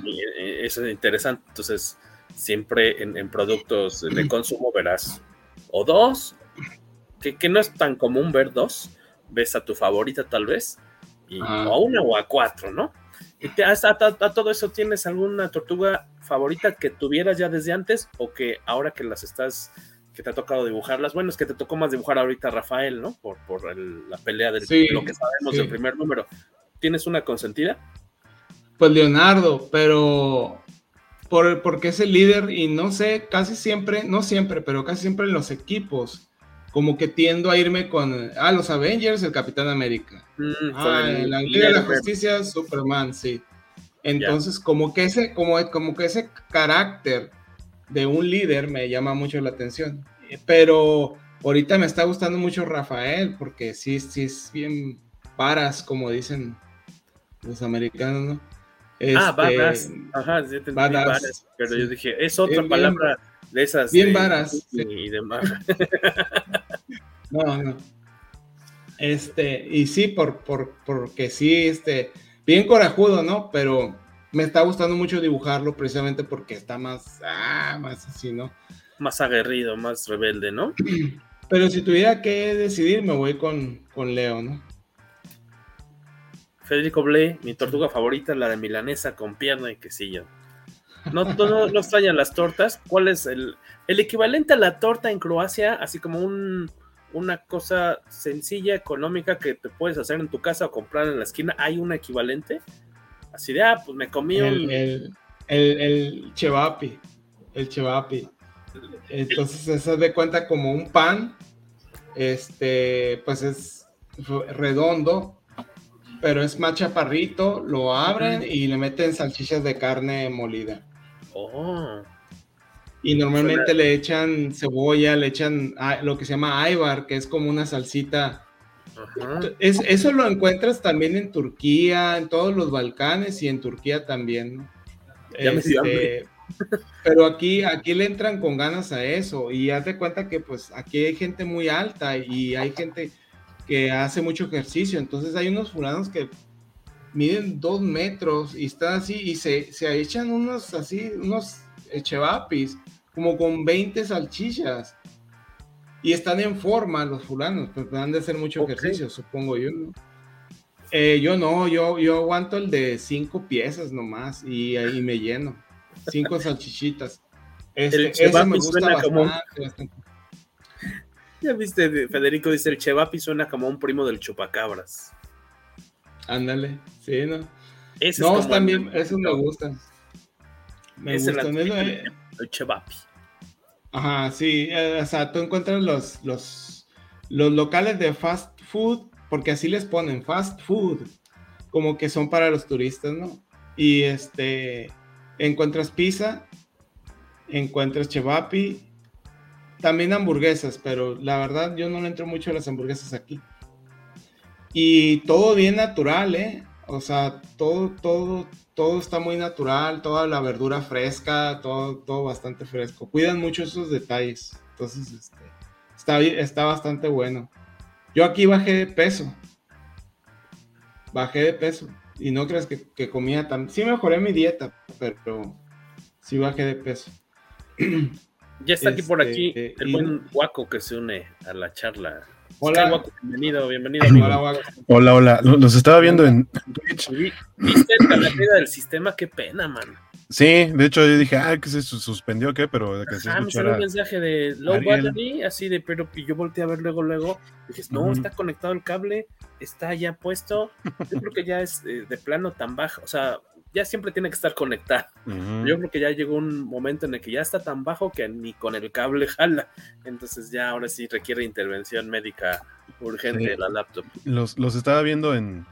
eso es interesante. Entonces, siempre en, en productos de consumo verás o dos, que, no es tan común ver dos, ves a tu favorita tal vez, y, o a una o a cuatro, ¿no? Y te, a, todo eso tienes alguna tortuga favorita que tuvieras ya desde antes o que ahora que las estás, que te ha tocado dibujarlas, bueno, es que te tocó más dibujar ahorita Rafael, ¿no? Por, por la pelea del lo que sabemos del primer número. ¿Tienes una consentida? Pues Leonardo, pero por, porque es el líder y no sé, casi siempre, no siempre, pero casi siempre en los equipos, como que tiendo a irme con, ah, los Avengers, el Capitán América. Mm, ah, la Liga de la Justicia, Superman, sí. Entonces, como que ese, como, como que ese carácter de un líder me llama mucho la atención. Pero ahorita me está gustando mucho Rafael, porque sí, sí es bien varas, como dicen los americanos, ¿no? ah, varas. Este, Ajá, sí, varas, Pero yo dije, es otra palabra de esas. Bien varas. Y demás. no, no. Este, y sí, por, por, porque sí, este, bien corajudo, ¿no? Pero me está gustando mucho dibujarlo precisamente porque está más, ah, más así, ¿no? Más aguerrido, más rebelde, ¿no? Pero si tuviera que decidir, me voy con, con Leo, ¿no? Federico Blé, mi tortuga favorita, la de milanesa con pierna y quesillo. No, no, no extrañan las tortas. ¿Cuál es el, el equivalente a la torta en Croacia? Así como un, una cosa sencilla, económica que te puedes hacer en tu casa o comprar en la esquina. ¿Hay un equivalente? Así de, ah, pues me comí el, un... El, el, el chevapi, el chevapi. Entonces se de cuenta como un pan, este, pues es redondo, pero es más chaparrito, lo abren y le meten salchichas de carne molida. Oh. Y normalmente le echan cebolla, le echan lo que se llama aybar, que es como una salsita. Es, eso lo encuentras también en Turquía, en todos los Balcanes y en Turquía también. Este, pero aquí, aquí le entran con ganas a eso y haz de cuenta que pues aquí hay gente muy alta y hay gente que hace mucho ejercicio. Entonces hay unos fulanos que miden dos metros y están así y se, se echan unos así, unos echevapis, como con 20 salchichas. Y están en forma los fulanos, pues han de hacer mucho ejercicio, supongo yo. Eh, yo no, yo, yo aguanto el de cinco piezas nomás y ahí me lleno. Cinco salchichitas. Este, el me gusta bastante. Ya viste, Federico dice, el Chevapi suena como un primo del chupacabras. Ándale, sí, ¿no? no, también, eso me gusta. Me gusta. El, el Chevapi. Ajá, sí, eh, o sea, tú encuentras los, los, los locales de fast food, porque así les ponen fast food, como que son para los turistas, ¿no? Y este, encuentras pizza, encuentras chevapi, también hamburguesas, pero la verdad yo no entro mucho a las hamburguesas aquí. Y todo bien natural, ¿eh? O sea, todo, todo, todo está muy natural, toda la verdura fresca, todo, todo bastante fresco. Cuidan mucho esos detalles. Entonces, este, está, está bastante bueno. Yo aquí bajé de peso. Bajé de peso. Y no crees que, que comía tan... Sí mejoré mi dieta, pero sí bajé de peso. Ya está aquí por aquí este, el buen Guaco que se une a la charla. Hola, bienvenido, bienvenido. Hola, hola, Los estaba viendo en Twitch. ¿Viste la caída del sistema? Qué pena, man. Sí, de hecho yo dije, ah, que se suspendió, ¿qué? Pero que se ah, me salió un mensaje de low battery, así de, pero yo volteé a ver luego, luego, dije, no, está conectado el cable, está ya puesto, yo creo que ya es eh, de plano tan bajo, o sea, ya siempre tiene que estar conectado. Yo creo que ya llegó un momento en el que ya está tan bajo que ni con el cable jala. Entonces ya ahora sí requiere intervención médica urgente de la laptop. Los, los estaba viendo en,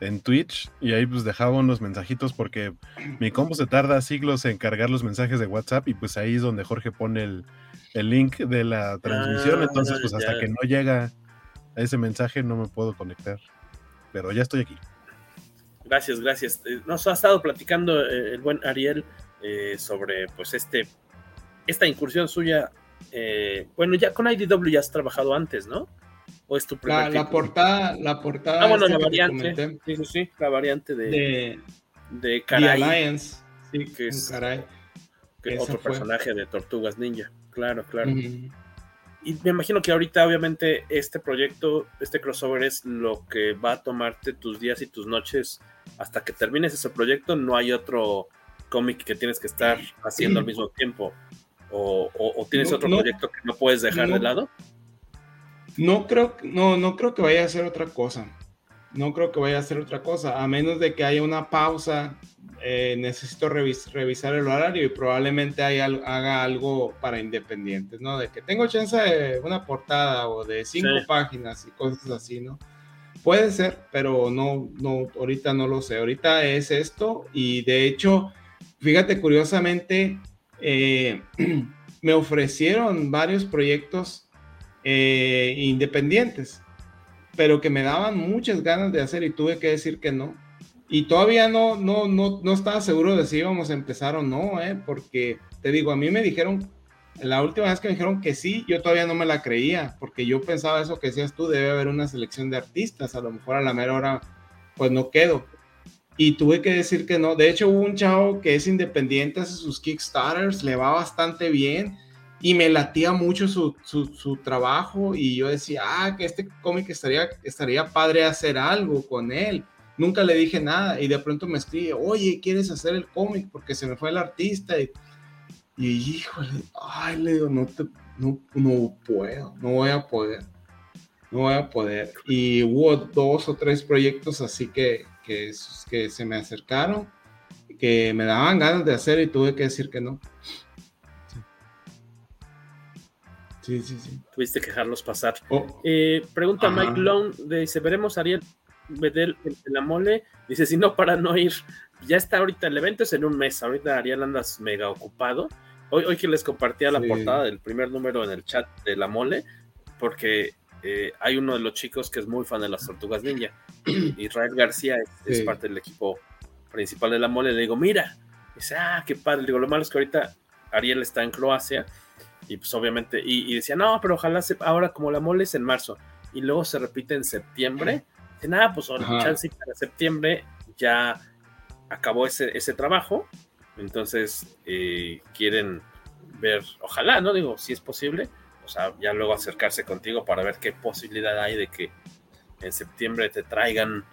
en Twitch y ahí pues dejaba unos mensajitos porque mi compu se tarda siglos en cargar los mensajes de WhatsApp y pues ahí es donde Jorge pone el, el link de la transmisión. Ah, Entonces pues hasta que no llega a ese mensaje no me puedo conectar. Pero ya estoy aquí. Gracias, gracias. Eh, nos ha estado platicando eh, el buen Ariel eh, sobre pues este esta incursión suya. bueno, ya con IDW ya has trabajado antes, ¿no? ¿O es tu la, la portada, la portada. Ah, bueno, la variante. Sí, sí, sí, la variante de de, Karai, Alliance, sí, que es Karai. Que otro personaje de Tortugas Ninja. Claro, claro. Y me imagino que ahorita, obviamente, este proyecto, este crossover es lo que va a tomarte tus días y tus noches hasta que termines ese proyecto. No hay otro cómic que tienes que estar haciendo al mismo tiempo. O, tienes otro proyecto que no puedes dejar de lado. No creo, no, no creo que vaya a hacer otra cosa. No creo que vaya a hacer otra cosa, a menos de que haya una pausa eh, necesito revisar el horario y probablemente haga algo para independientes, ¿no? De que tengo chance de una portada o de cinco páginas y cosas así, ¿no? Puede ser, pero no, no, ahorita no lo sé. Ahorita es esto y de hecho, fíjate, curiosamente, eh, me ofrecieron varios proyectos eh, independientes, pero que me daban muchas ganas de hacer y tuve que decir que no y todavía no, no, no, no estaba seguro de si íbamos a empezar o no, ¿eh? porque te digo, a mí me dijeron, la última vez que me dijeron que sí, yo todavía no me la creía, porque yo pensaba eso que decías tú, debe haber una selección de artistas, a lo mejor a la mera hora, pues no quedo. Y tuve que decir que no. De hecho, hubo un chavo que es independiente, hace sus Kickstarters, le va bastante bien y me latía mucho su, su, su, trabajo y yo decía, ah, que este cómic estaría, estaría padre hacer algo con él nunca le dije nada y de pronto me escribe, oye, ¿quieres hacer el cómic? Porque se me fue el artista y, y híjole, ay, le digo, no, no, no puedo, no voy a poder, no voy a poder. Y hubo dos o tres proyectos así que, que, que se me acercaron, que me daban ganas de hacer y tuve que decir que no. Sí, sí, sí. Tuviste que dejarlos pasar. Oh. Eh, pregunta Mike Long, dice, ¿veremos Ariel Bedel en la mole, dice, si no, para no ir, ya está ahorita, el evento es en un mes, ahorita Ariel andas mega ocupado. Hoy, hoy que les compartía la portada del primer número en el chat de la mole, porque eh, hay uno de los chicos que es muy fan de las tortugas ninja, Israel García es, parte del equipo principal de la mole, le digo, mira, dice, ah, qué padre, le digo, lo malo es que ahorita Ariel está en Croacia, y pues obviamente, y, decía, no, pero ojalá ahora como la mole es en marzo, y luego se repite en septiembre, nada, pues chance para septiembre ya acabó ese, ese trabajo, entonces eh, quieren ver, ojalá, ¿no? Digo, si es posible, o sea, ya luego acercarse contigo para ver qué posibilidad hay de que en septiembre te traigan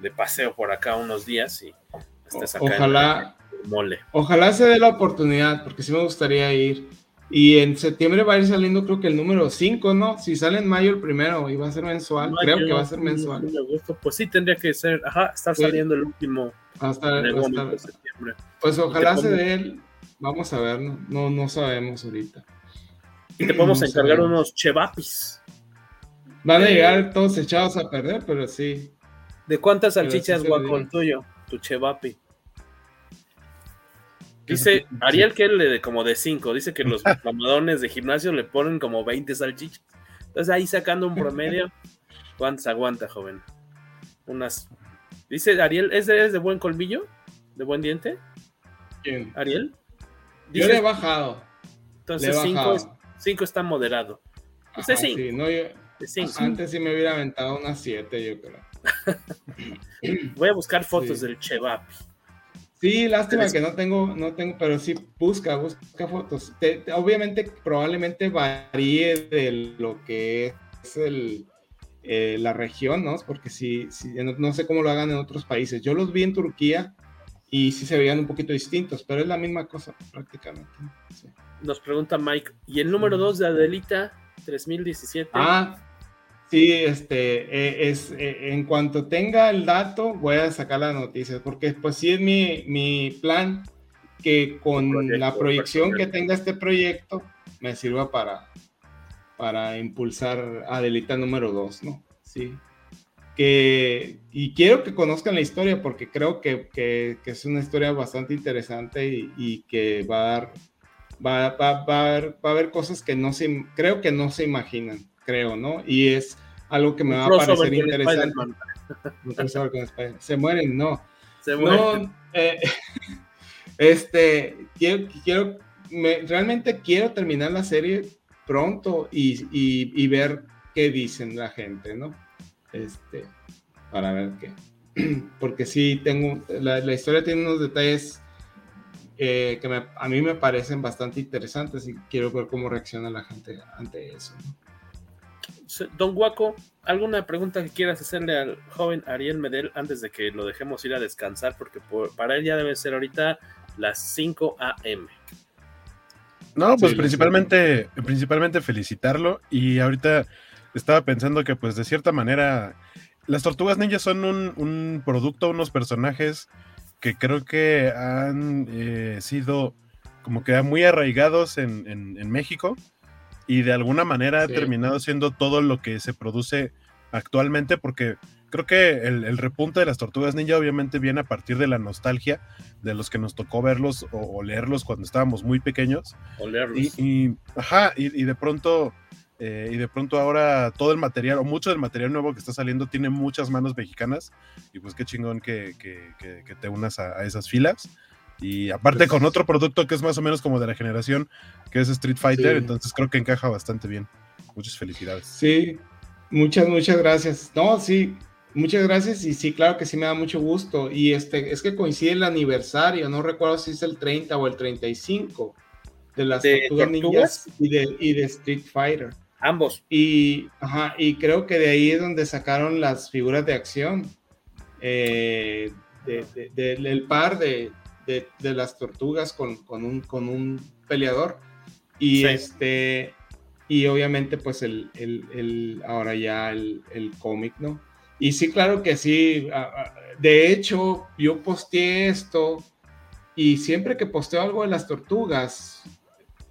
de paseo por acá unos días y estés acá ojalá, mole. Ojalá se dé la oportunidad, porque sí me gustaría ir. Y en septiembre va a ir saliendo, creo que el número 5, ¿no? Si sale en mayo el primero y va a ser mensual, creo que va a ser mensual. Pues sí, tendría que ser, ajá, estar saliendo el último. Hasta, de septiembre. Pues ojalá se dé, vamos a ver, ¿no? no, no sabemos ahorita. Y te podemos encargar unos chevapis. Van a llegar todos echados a perder, pero sí. ¿De cuántas salchichas, guaco, el tuyo? Tu chevapi. Dice Ariel que le de como de 5. Dice que los mamadones de gimnasio le ponen como 20 salchichas. Entonces ahí sacando un promedio. ¿Cuántas aguanta, joven? Unas. Dice Ariel, ¿es de, buen colmillo? ¿De buen diente? ¿Quién? ¿Ariel? Dice, yo le he bajado. Entonces 5 está moderado. Entonces 5. Antes sí me hubiera aventado unas 7, yo creo. Voy a buscar fotos del Chevapi. Sí, lástima que no tengo, no tengo, pero sí busca, busca fotos. obviamente, probablemente varíe de lo que es el, eh, la región, ¿no? Porque sí, no, sé cómo lo hagan en otros países. Yo los vi en Turquía y sí se veían un poquito distintos, pero es la misma cosa prácticamente. Nos pregunta Mike, ¿y el número 2 de Adelita 3017? Ah, Sí, este, eh, es, eh, en cuanto tenga el dato, voy a sacar las noticias, porque pues sí es mi, mi plan que con la proyección que tenga este proyecto me sirva para, para impulsar a Delita número 2, ¿no? Sí. Que, y quiero que conozcan la historia porque creo que, que, que es una historia bastante interesante y, y que va a dar, va, va, va, a haber, va a haber cosas que no se, creo que no se imaginan creo, ¿no? Y es algo que me va a parecer interesante. Se mueren, no. Se mueren. No, eh, este, quiero, quiero realmente quiero terminar la serie pronto y, y, ver qué dicen la gente, ¿no? Este, para ver qué. Porque sí, tengo, la, la historia tiene unos detalles eh, que me, a mí me parecen bastante interesantes y quiero ver cómo reacciona la gente ante eso. ¿no? Don Guaco, ¿alguna pregunta que quieras hacerle al joven Ariel Medel antes de que lo dejemos ir a descansar? Porque para él ya debe ser ahorita las 5 a.m. No, pues principalmente, principalmente felicitarlo y ahorita estaba pensando que pues de cierta manera las tortugas ninjas son un, un producto, unos personajes que creo que han eh, sido como que muy arraigados en, en, México y de alguna manera ha terminado siendo todo lo que se produce actualmente porque creo que el, repunte de las tortugas ninja obviamente viene a partir de la nostalgia de los que nos tocó verlos o, leerlos cuando estábamos muy pequeños. O leerlos. Y, ajá, y, de pronto, eh, y de pronto ahora todo el material, o mucho del material nuevo que está saliendo, tiene muchas manos mexicanas. Y pues qué chingón que, te unas a, esas filas. Y aparte con otro producto que es más o menos como de la generación, que es Street Fighter, entonces creo que encaja bastante bien. Muchas felicidades. Sí, muchas, muchas gracias. No, sí, Muchas gracias y sí, claro que sí me da mucho gusto. Y este, es que coincide el aniversario, no recuerdo si es el 30 o el 35 de las Tortugas Ninjas y de, y de Street Fighter. Ambos. Y, ajá, y creo que de ahí es donde sacaron las figuras de acción eh, del par de, las tortugas con, un, con un peleador. Y este y obviamente pues el, el ahora ya el, cómic, ¿no? Y sí, claro que sí. De hecho, yo posteé esto y siempre que posteo algo de las tortugas,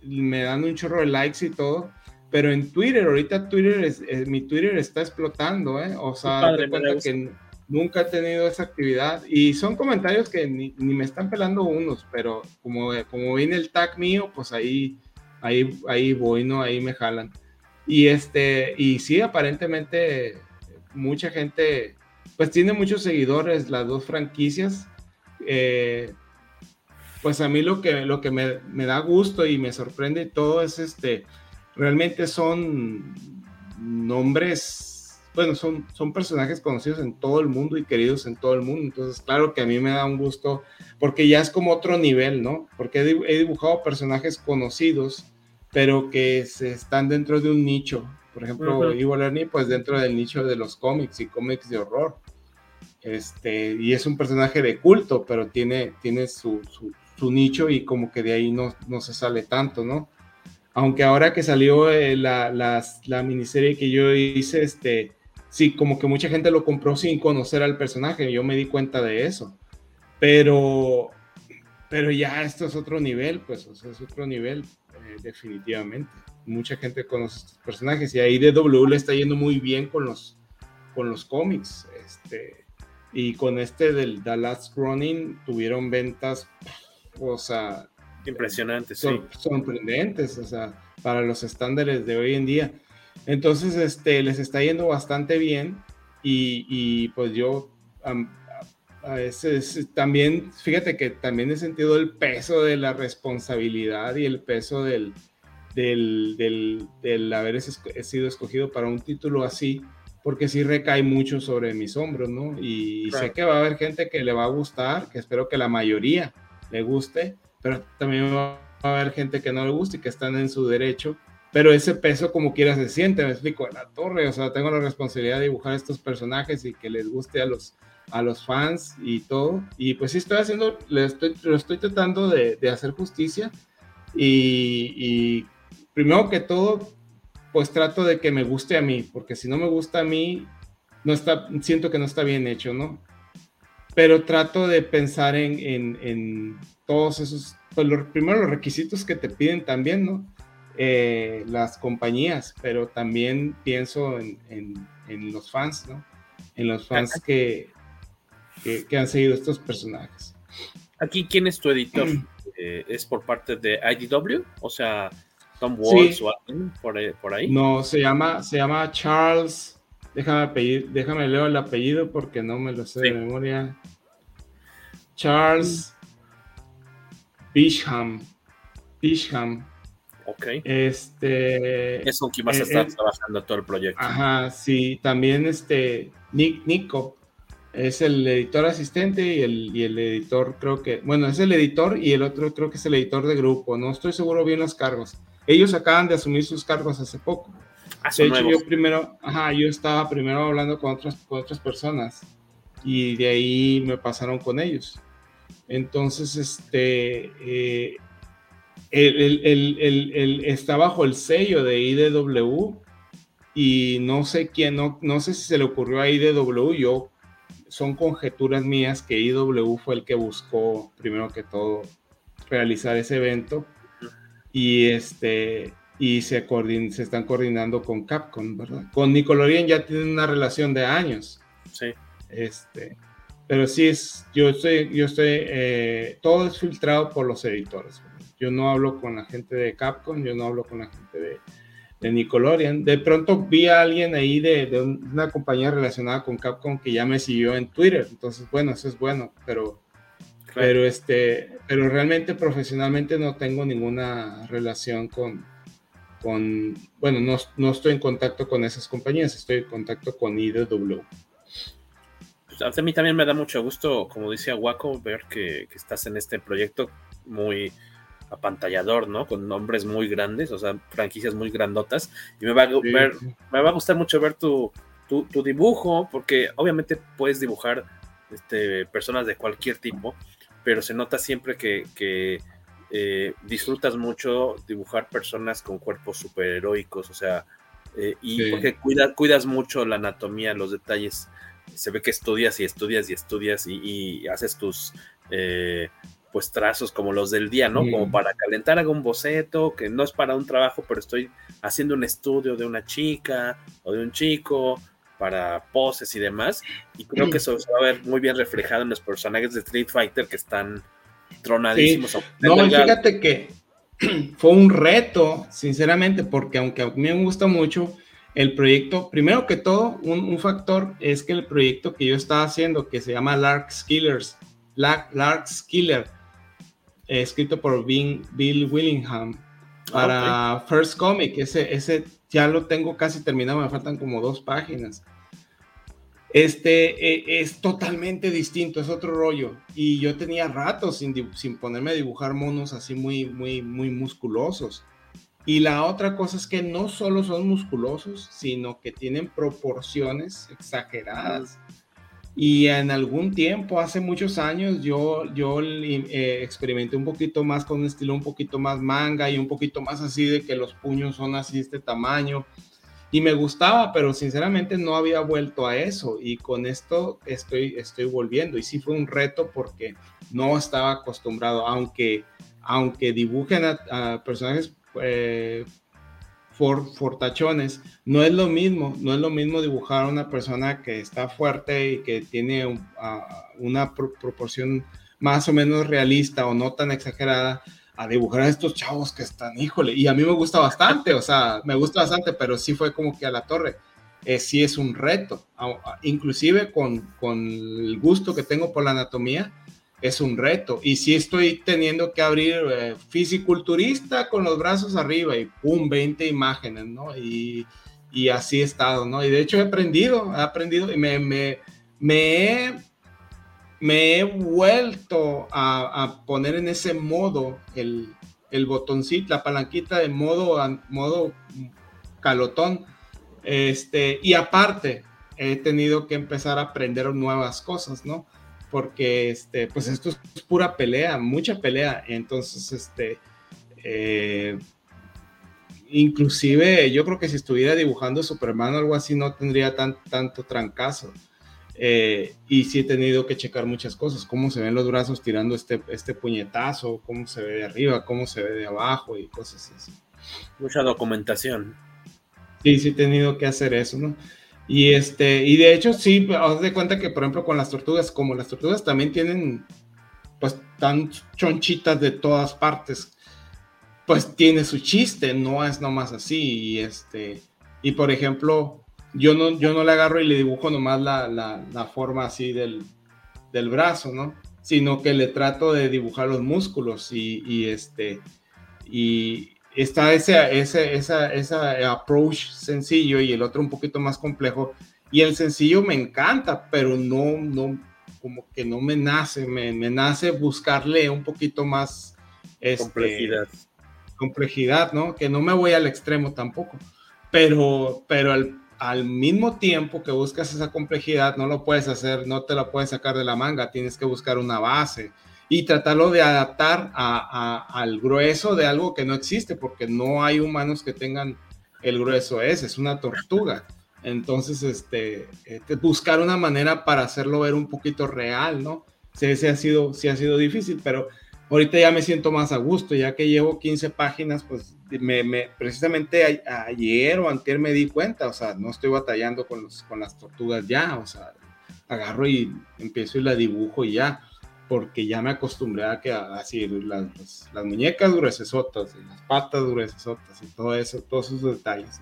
me dan un chorro de likes y todo. Pero en Twitter, ahorita Twitter es, eh, mi Twitter está explotando, ¿eh? O sea, de cuenta que nunca he tenido esa actividad. Y son comentarios que ni, me están pelando unos, pero como, como viene el tag mío, pues ahí, ahí, ahí voy, ¿no? Ahí me jalan. Y este, y sí, aparentemente mucha gente, pues tiene muchos seguidores las dos franquicias. Eh, pues a mí lo que, lo que me, da gusto y me sorprende todo es este, realmente son nombres, bueno, son, son personajes conocidos en todo el mundo y queridos en todo el mundo. Entonces, claro que a mí me da un gusto porque ya es como otro nivel, ¿no? Porque he dibujado personajes conocidos, pero que se están dentro de un nicho. Por ejemplo, uh -huh. pues dentro del nicho de los cómics y cómics de horror. Este, y es un personaje de culto, pero tiene, tiene su, su, nicho y como que de ahí no, no, se sale tanto, ¿no? Aunque ahora que salió eh, la, la, miniserie que yo hice, este, sí, como que mucha gente lo compró sin conocer al personaje, yo me di cuenta de eso. Pero, pero ya esto es otro nivel, pues, es otro nivel, eh, definitivamente mucha gente conoce estos personajes y ahí DW le está yendo muy bien con los, con los cómics. Este, y con este del The Last Running tuvieron ventas, o sea, impresionantes, sorprendentes, o sea, para los estándares de hoy en día. Entonces, este, les está yendo bastante bien y, pues yo a veces también, fíjate que también he sentido el peso de la responsabilidad y el peso del, del, del, haber sido escogido para un título así, porque sí recae mucho sobre mis hombros, ¿no? Y sé que va a haber gente que le va a gustar, que espero que la mayoría le guste, pero también va a haber gente que no le guste y que están en su derecho, pero ese peso como quiera se siente, me explico, en la torre, o sea, tengo la responsabilidad de dibujar estos personajes y que les guste a los, a los fans y todo, y pues sí estoy haciendo, le estoy, lo estoy tratando de, de hacer justicia y, y primero que todo, pues trato de que me guste a mí, porque si no me gusta a mí, no está, siento que no está bien hecho, ¿no? Pero trato de pensar en, todos esos, pues primero los requisitos que te piden también, ¿no? Eh, las compañías, pero también pienso en, los fans, ¿no? En los fans que, que, han seguido estos personajes. Aquí, ¿quién es tu editor? Eh, ¿Es por parte de IDW? O sea, Tom Waltz o por ahí, No, se llama, se llama Charles. Déjame, déjame leer el apellido porque no me lo sé de memoria. Charles Bisham. Bisham. Ok. Este. Es con quien vas a estar trabajando todo el proyecto. Ajá, sí. También este. Nick Nico. Es el editor asistente y el, y el editor, creo que. Bueno, es el editor y el otro creo que es el editor de grupo. No estoy seguro bien los cargos ellos acaban de asumir sus cargos hace poco. Ah, de hecho, yo primero, ajá, yo estaba primero hablando con otras, con otras personas y de ahí me pasaron con ellos. Entonces, este, eh, el, está bajo el sello de IDW y no sé quién, no, no sé si se le ocurrió a IDW, yo son conjeturas mías que IW fue el que buscó, primero que todo, realizar ese evento. Y este y se, se están coordinando con Capcom, ¿verdad? Con Nickelodeon ya tienen una relación de años. Sí. Este, pero sí es, yo estoy, yo estoy, eh, todo es filtrado por los editores. Yo no hablo con la gente de Capcom, yo no hablo con la gente de, de Nickelodeon. De pronto vi a alguien ahí de, de, una compañía relacionada con Capcom que ya me siguió en Twitter. Entonces, bueno, eso es bueno, pero, pero, este, pero realmente profesionalmente no tengo ninguna relación con, con bueno, no, no estoy en contacto con esas compañías, estoy en contacto con IDW. Pues a mí también me da mucho gusto, como dice Waco, ver que, que estás en este proyecto muy apantallador, ¿no? Con nombres muy grandes, o sea, franquicias muy grandotas. Y me va a, ver, me va a gustar mucho ver tu, tu, tu, dibujo, porque obviamente puedes dibujar este, personas de cualquier tipo, pero se nota siempre que, que eh, disfrutas mucho dibujar personas con cuerpos superheroicos, o sea, eh, y sí. porque cuida, cuidas mucho la anatomía, los detalles. Se ve que estudias y estudias y estudias y, y haces tus eh, pues trazos como los del día, ¿no? Como para calentar hago un boceto, que no es para un trabajo, pero estoy haciendo un estudio de una chica o de un chico para poses y demás. Y creo que eso se va a ver muy bien reflejado en los personajes de Street Fighter que están tronadísimos. Sí. No, fíjate que fue un reto, sinceramente, porque aunque a mí me gusta mucho el proyecto, primero que todo, un, un factor es que el proyecto que yo estaba haciendo, que se llama Lark Skillers, Lark, Lark Skiller, eh, escrito por Bill, Bill Willingham para okay. First Comic. Ese, ese ya lo tengo casi terminado, me faltan como dos páginas. Este eh, es totalmente distinto, es otro rollo. Y yo tenía ratos sin, sin ponerme a dibujar monos así muy, muy, muy musculosos. Y la otra cosa es que no solo son musculosos, sino que tienen proporciones exageradas. Y en algún tiempo, hace muchos años, yo, yo eh, experimenté un poquito más con un estilo un poquito más manga y un poquito más así de que los puños son así este tamaño. Y me gustaba, pero sinceramente no había vuelto a eso. Y con esto estoy, estoy volviendo. Y sí fue un reto porque no estaba acostumbrado, aunque, aunque dibujen a, a personajes eh, for, fortachones, no es lo mismo, no es lo mismo dibujar a una persona que está fuerte y que tiene una pro proporción más o menos realista o no tan exagerada a dibujar a estos chavos que están, híjole, y a mí me gusta bastante, o sea, me gusta bastante, pero sí fue como que a la torre, eh, sí es un reto, inclusive con, con el gusto que tengo por la anatomía, es un reto. Y si estoy teniendo que abrir eh, fisiculturista con los brazos arriba y pum, 20 imágenes, ¿no? Y, y, así he estado, ¿no? Y de hecho he aprendido, he aprendido y me, me, he, me he vuelto a, a, poner en ese modo el, el botoncito, la palanquita de modo, modo calotón. Este, y aparte, he tenido que empezar a aprender nuevas cosas, ¿no? Porque este, pues esto es pura pelea, mucha pelea. Entonces, este, eh, inclusive yo creo que si estuviera dibujando Superman o algo así no tendría tan, tanto trancazo. Eh, y sí he tenido que checar muchas cosas, cómo se ven los brazos tirando este, este puñetazo, cómo se ve de arriba, cómo se ve de abajo y cosas así. Mucha documentación. Sí, sí he tenido que hacer eso, ¿no? Y, este, y de hecho, sí, haz de cuenta que, por ejemplo, con las tortugas, como las tortugas también tienen, pues, tan chonchitas de todas partes, pues tiene su chiste, no es nomás así. Y, este, y por ejemplo, yo no, yo no le agarro y le dibujo nomás la, la, la forma así del, del, brazo, ¿no? Sino que le trato de dibujar los músculos y, y este, y, está ese, ese, esa, esa approach sencillo y el otro un poquito más complejo. Y el sencillo me encanta, pero no, no, como que no me nace, me, me nace buscarle un poquito más este, complejidad. complejidad, ¿no? Que no me voy al extremo tampoco, pero, pero al, al mismo tiempo que buscas esa complejidad, no lo puedes hacer, no te la puedes sacar de la manga, tienes que buscar una base y tratarlo de adaptar a, al grueso de algo que no existe, porque no hay humanos que tengan el grueso ese, es una tortuga. Entonces, este, este, buscar una manera para hacerlo ver un poquito real, ¿no? Sí, sí ha sido, sí ha sido difícil, pero ahorita ya me siento más a gusto, ya que llevo 15 páginas, pues me, me, precisamente ayer o anterior me di cuenta, o sea, no estoy batallando con, los, con las tortugas ya, o sea, agarro y empiezo y la dibujo y ya, porque ya me acostumbré a que así las, las, muñecas gruesotas y las patas gruesotas y todo eso, todos esos detalles.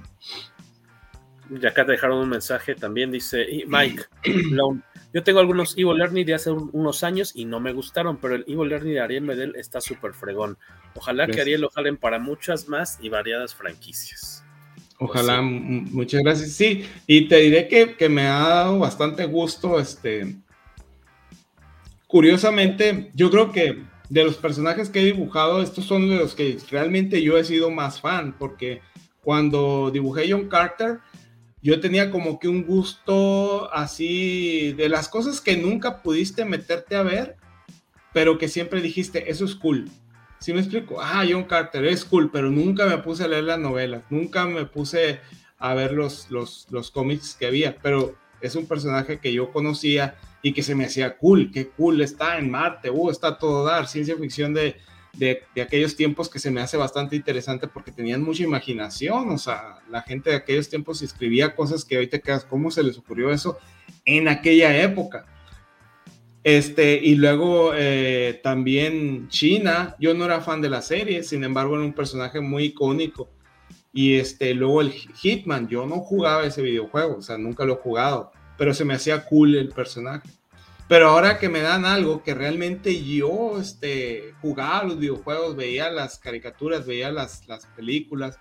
Y acá te dejaron un mensaje también, dice Mike, yo tengo algunos Evo Learning de hace unos años y no me gustaron, pero el Evo Learning de Ariel Medel está súper fregón. Ojalá que Ariel lo jalen para muchas más y variadas franquicias. Ojalá, muchas gracias. Sí, y te diré que, que, me ha dado bastante gusto. Este, curiosamente, yo creo que de los personajes que he dibujado, estos son de los que realmente yo he sido más fan, porque cuando dibujé John Carter, yo tenía como que un gusto así de las cosas que nunca pudiste meterte a ver, pero que siempre dijiste, eso es cool. Si me explico? Ah, John Carter es cool, pero nunca me puse a leer las novelas, nunca me puse a ver los, los, los cómics que había, pero es un personaje que yo conocía y que se me hacía cool, qué cool está en Marte, uh, está todo dar, ciencia ficción de, de, de, aquellos tiempos que se me hace bastante interesante porque tenían mucha imaginación, o sea, la gente de aquellos tiempos escribía cosas que ahorita quedas, ¿cómo se les ocurrió eso en aquella época? Este, y luego eh, también China, yo no era fan de la serie, sin embargo era un personaje muy icónico. Y este, luego el Hitman, yo no jugaba ese videojuego, o sea, nunca lo he jugado, pero se me hacía cool el personaje. Pero ahora que me dan algo que realmente yo este, jugaba los videojuegos, veía las caricaturas, veía las, las películas,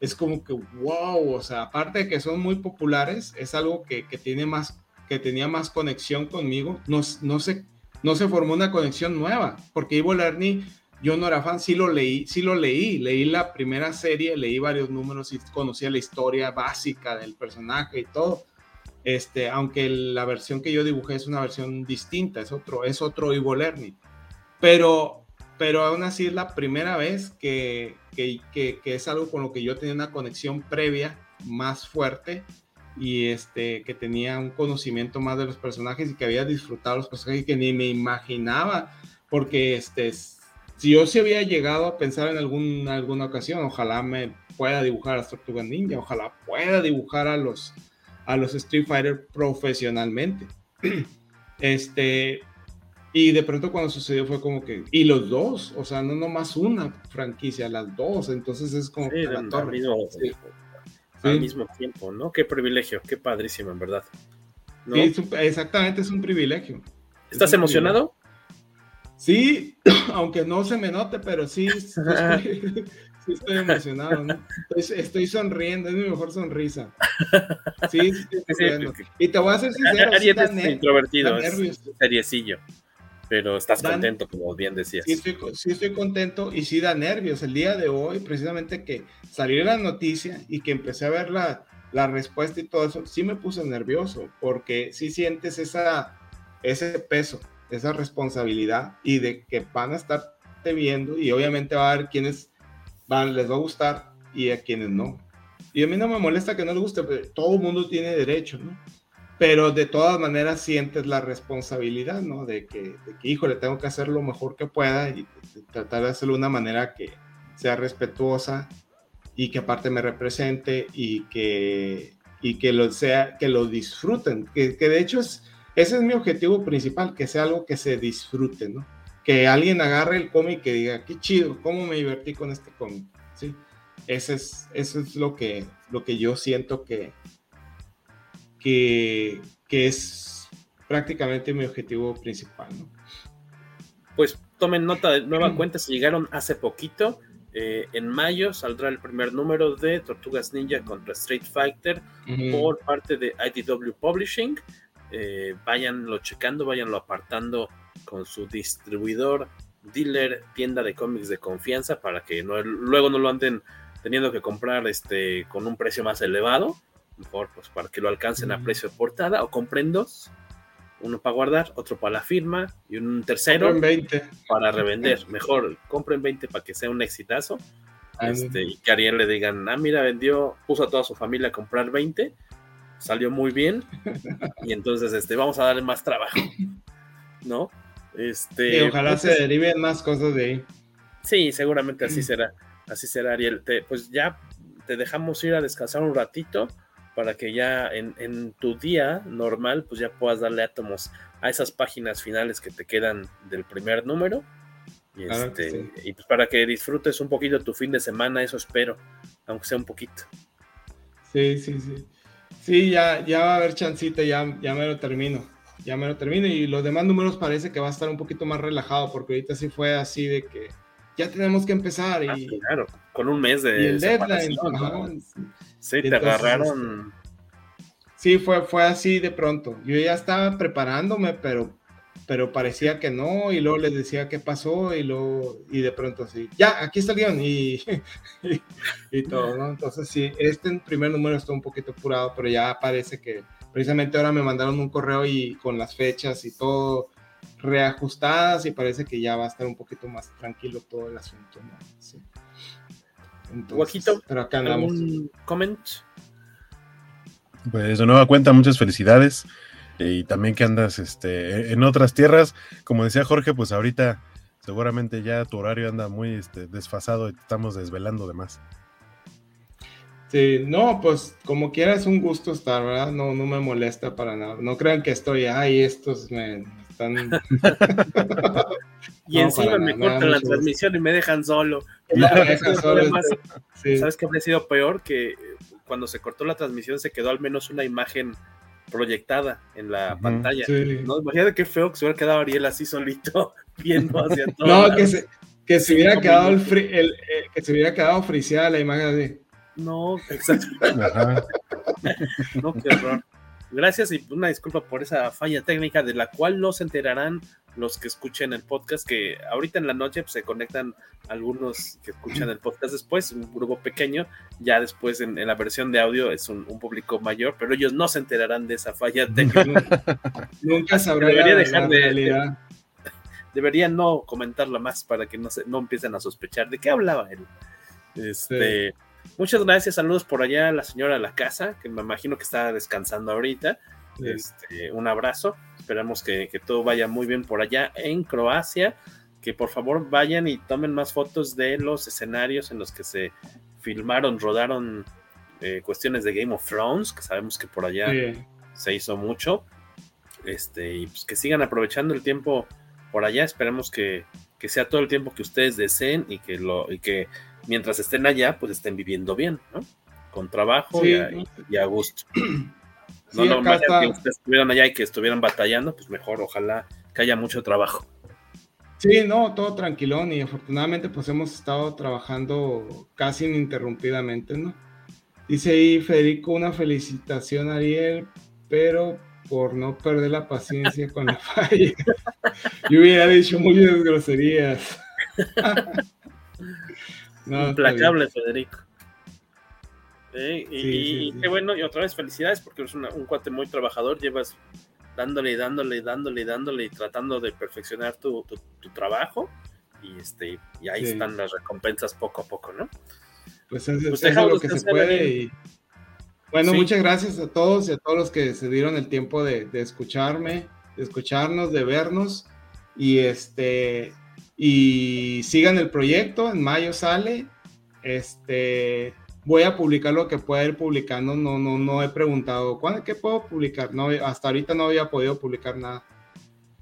es como que wow, o sea, aparte de que son muy populares, es algo que, que tiene más que tenía más conexión conmigo, no, no, se, no se formó una conexión nueva, porque Ivo Lerny, yo no era fan, sí lo leí, sí lo leí, leí la primera serie, leí varios números y conocía la historia básica del personaje y todo. Este, aunque la versión que yo dibujé es una versión distinta, es otro, es otro Ivo Lerny. Pero, pero aún así es la primera vez que, que, que, que es algo con lo que yo tenía una conexión previa más fuerte y este, que tenía un conocimiento más de los personajes y que había disfrutado los personajes que ni me imaginaba, porque este, si yo se había llegado a pensar en algún, alguna ocasión, ojalá me pueda dibujar a las Tortugas Ninja, ojalá pueda dibujar a los, a los Street Fighter profesionalmente. Este, y de pronto cuando sucedió fue como que, y los dos, o sea, no nomás una franquicia, las dos, entonces es como que la torre al mismo tiempo, ¿no? Qué privilegio, qué padrísimo, en verdad. Sí, exactamente, es un privilegio. ¿Estás emocionado? Sí, aunque no se me note, pero sí, sí, estoy, emocionado, ¿no? Estoy, sonriendo, es mi mejor sonrisa. Sí, sí, estoy Y te voy a ser sincero, sí, es introvertido, es seriecillo pero estás contento, como bien decías. Sí estoy, contento y sí da nervios. El día de hoy, precisamente que salió la noticia y que empecé a ver la, la respuesta y todo eso, sí me puse nervioso, porque sí sientes esa, ese peso, esa responsabilidad y de que van a estar te viendo y obviamente va a haber quienes van, les va a gustar y a quienes no. Y a mí no me molesta que no les guste, pero todo el mundo tiene derecho, ¿no? pero de todas maneras sientes la responsabilidad, ¿no? De que, de que, híjole, tengo que hacer lo mejor que pueda y tratar de hacerlo de una manera que sea respetuosa y que aparte me represente y que, y que lo sea, que lo disfruten, que, que de hecho es, ese es mi objetivo principal, que sea algo que se disfrute, ¿no? Que alguien agarre el cómic y diga, qué chido, cómo me divertí con este cómic, ¿sí? Ese es, eso es lo que, lo que yo siento que, que, es prácticamente mi objetivo principal. ¿no? Pues tomen nota de nueva cuenta, si llegaron hace poquito. Eh, en mayo saldrá el primer número de Tortugas Ninja contra Street Fighter por parte de IDW Publishing. Eh, váyanlo checando, váyanlo apartando con su distribuidor, dealer, tienda de cómics de confianza para que no, luego no lo anden teniendo que comprar este, con un precio más elevado mejor pues para que lo alcancen a precio de portada o compren dos, uno para guardar, otro para la firma y un tercero para revender. Mejor compren 20 para que sea un exitazo. Este, y que a Ariel le digan, ah, mira, vendió, puso a toda su familia a comprar 20 salió muy bien y entonces este, vamos a darle más trabajo, ¿no? Este, y ojalá pues, se deriven más cosas de ahí. Sí, seguramente así será, así será, Ariel. Te, pues ya te dejamos ir a descansar un ratito para que ya en, en, tu día normal pues ya puedas darle átomos a esas páginas finales que te quedan del primer número y, este, sí. y pues para que disfrutes un poquito tu fin de semana, eso espero, aunque sea un poquito. Sí, sí, sí. Sí, ya, ya va a haber chancita, ya, ya me lo termino. Ya me lo termino. Y los demás números parece que va a estar un poquito más relajado, porque ahorita sí fue así de que ya tenemos que empezar. Y, ah, claro, con un mes de. Y el deadline. ¿no? Sí, te Entonces, agarraron. Sí, fue, fue así de pronto. Yo ya estaba preparándome, pero pero parecía que no, y luego les decía qué pasó, y luego, y de pronto así, ya, aquí está el guion, y, y, y, todo, ¿no? Entonces sí, este primer número está un poquito apurado, pero ya parece que, precisamente ahora me mandaron un correo y con las fechas y todo reajustadas, y parece que ya va a estar un poquito más tranquilo todo el asunto, ¿no? Sí. Entonces, Guajito, pero acá andamos. ¿algún comment? Pues de nueva cuenta, muchas felicidades y también que andas este, en otras tierras. Como decía Jorge, pues ahorita seguramente ya tu horario anda muy este, desfasado y te estamos desvelando de más. Sí, no, pues como quiera es un gusto estar, ¿verdad? No, no me molesta para nada. No crean que estoy, ay, estos me están... y no, encima me nada, cortan la transmisión y me dejan solo. Me dejan solo más, sí. ¿Sabes qué habría sido peor? Que cuando se cortó la transmisión se quedó al menos una imagen proyectada en la uh -huh, pantalla. Sí. ¿no? Imagínate qué feo que se hubiera quedado Ariel así solito viendo hacia todo. no, que se, que se hubiera quedado el, fri, el eh, que se hubiera quedado friseada la imagen así. No, exacto. no, qué horror. Gracias y una disculpa por esa falla técnica de la cual no se enterarán los que escuchen el podcast, que ahorita en la noche pues, se conectan algunos que escuchan el podcast después, un grupo pequeño, ya después en, en la versión de audio es un, un, público mayor, pero ellos no se enterarán de esa falla técnica. Nunca sabrán debería la, dejar de. De, debería no comentarla más para que no, se, no empiecen a sospechar de qué hablaba él. Este, sí. Muchas gracias, saludos por allá a la señora de la casa, que me imagino que está descansando ahorita. Sí. Este, un abrazo, esperamos que, que, todo vaya muy bien por allá en Croacia, que por favor vayan y tomen más fotos de los escenarios en los que se filmaron, rodaron eh, cuestiones de Game of Thrones, que sabemos que por allá sí. se hizo mucho, este, y pues que sigan aprovechando el tiempo por allá, esperemos que, que sea todo el tiempo que ustedes deseen y que, lo, y que mientras estén allá, pues estén viviendo bien, ¿no? Con trabajo sí. y, a, y, a, gusto. No, sí, no, no que ustedes estuvieran allá y que estuvieran batallando, pues mejor, ojalá que haya mucho trabajo. Sí, no, todo tranquilón y afortunadamente pues hemos estado trabajando casi ininterrumpidamente, ¿no? Dice ahí Federico, una felicitación Ariel, pero por no perder la paciencia con la falla. Yo hubiera dicho muchas groserías. no, Implacable, Federico. ¿Eh? Y, sí, sí, y, qué bueno, y otra vez felicidades porque eres una, un cuate muy trabajador, llevas dándole y dándole y dándole y dándole y tratando de perfeccionar tu, tu, tu trabajo y este y ahí están las recompensas poco a poco, ¿no? Pues es, pues es lo que se puede y bueno, muchas gracias a todos y a todos los que se dieron el tiempo de, de escucharme, de escucharnos, de vernos y este y sigan el proyecto, en mayo sale, este voy a publicar lo que pueda ir publicando. No, no, no he preguntado, ¿cuándo, ¿qué puedo publicar? No, hasta ahorita no había podido publicar nada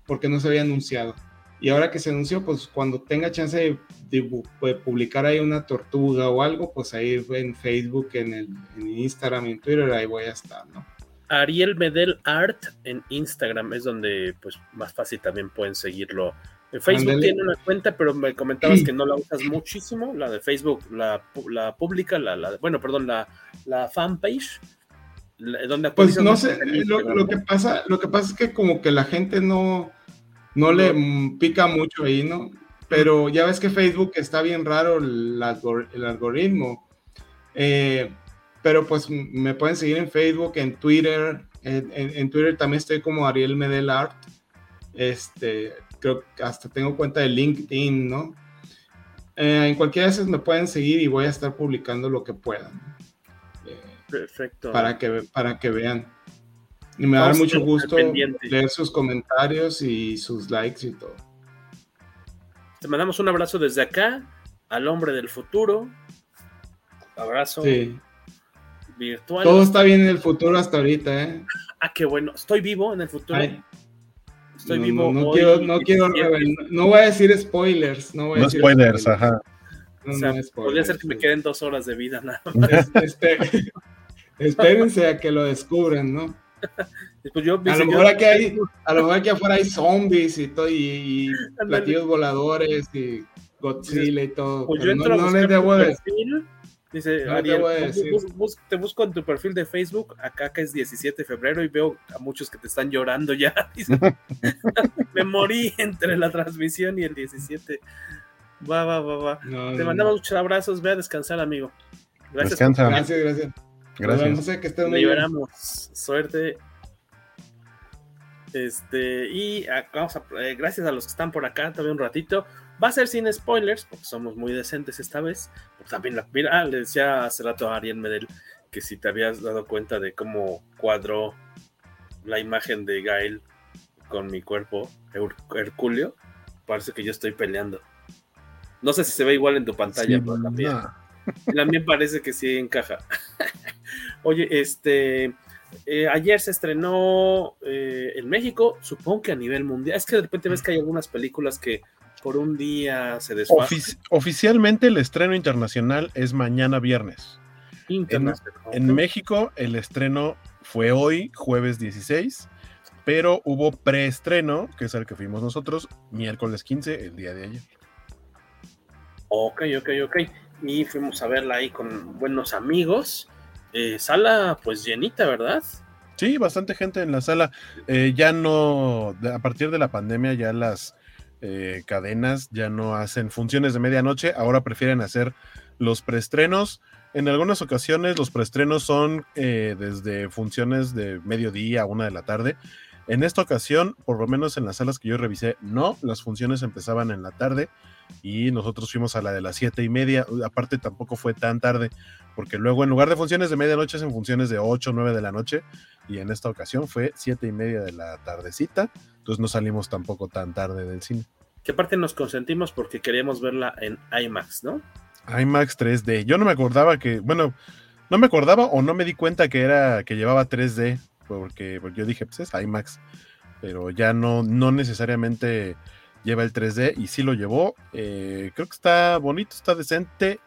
porque no se había anunciado. Y ahora que se anunció, pues cuando tenga chance de, de, de publicar ahí una tortuga o algo, pues ahí en Facebook, en, el, en Instagram en Twitter, ahí voy a estar, ¿no? Ariel Medel Art en Instagram es donde pues más fácil también pueden seguirlo en Facebook Andale. tiene una cuenta, pero me comentabas que no la usas muchísimo, la de Facebook, la, la pública, la, la, bueno, perdón, la, la fanpage. Donde pues no sé, lo, lo, que pasa, lo que pasa es que como que la gente no, no, le pica mucho ahí, ¿no? Pero ya ves que Facebook está bien raro el, el algoritmo. Eh, pero pues me pueden seguir en Facebook, en Twitter. En, en, en Twitter también estoy como Ariel Medel Art. Este, creo que hasta tengo cuenta de LinkedIn, ¿no? Eh, en cualquiera de esas me pueden seguir y voy a estar publicando lo que pueda. Eh, Perfecto. Para que, para que vean. Y me da mucho gusto leer sus comentarios y sus likes y todo. Te mandamos un abrazo desde acá al hombre del futuro. Abrazo. Sí. Virtual. Todo está bien en el futuro hasta ahorita, ¿eh? Ah, qué bueno. Estoy vivo en el futuro. Estoy vivo. No, quiero, no quiero no voy a decir spoilers. No, voy a decir spoilers, ajá. podría ser que me queden dos horas de vida nada espérense a que lo descubran, ¿no? Pues a, lo mejor aquí hay, a lo mejor aquí afuera hay zombies y todo, y, platillos voladores y Godzilla y todo. Pues yo entro no, les debo decir. Dice, Ariel, te busco en tu perfil de Facebook, acá que es 17 de febrero y veo a muchos que te están llorando ya. me morí entre la transmisión y el 17. Va, va, va, va. te mandamos muchos abrazos, ve a descansar, amigo. Gracias. Gracias, gracias. Gracias. que estén Liberamos. Suerte. Este, y ah, vamos a, eh, gracias a los que están por acá todavía un ratito. Va a ser sin spoilers, porque somos muy decentes esta vez. también la, mira, le decía hace rato a Ariel Medel que si te habías dado cuenta de cómo cuadró la imagen de Gael con mi cuerpo, Herculeo, parece que yo estoy peleando. No sé si se ve igual en tu pantalla, pero también. También parece que sí encaja. Oye, este. Eh, ayer se estrenó eh, en México, supongo que a nivel mundial. Es que de repente ves que hay algunas películas que por un día se desfacen. oficialmente el estreno internacional es mañana viernes. En, México el estreno fue hoy, jueves 16, pero hubo preestreno, que es el que fuimos nosotros, miércoles 15, el día de ayer. Ok, ok, ok. Y fuimos a verla ahí con buenos amigos. Eh, sala pues llenita, ¿verdad? Sí, bastante gente en la sala. Eh, ya no, a partir de la pandemia ya las eh, cadenas ya no hacen funciones de medianoche, ahora prefieren hacer los preestrenos. En algunas ocasiones los preestrenos son desde funciones de mediodía a una de la tarde. En esta ocasión, por lo menos en las salas que yo revisé, no, las funciones empezaban en la tarde y nosotros fuimos a la de las siete y media. Aparte tampoco fue tan tarde, porque luego en lugar de funciones de medianoche hacen funciones de 8 o 9 de la noche y en esta ocasión fue siete y media de la tardecita, entonces no salimos tampoco tan tarde del cine. Que aparte nos consentimos porque queríamos verla en IMAX, ¿no? IMAX 3D. Yo no me acordaba que, bueno, no me acordaba o no me di cuenta que era que llevaba 3D, porque, porque yo dije, pues es IMAX, pero ya no, no necesariamente lleva el 3D y sí lo llevó. Eh, creo que está bonito, está decente.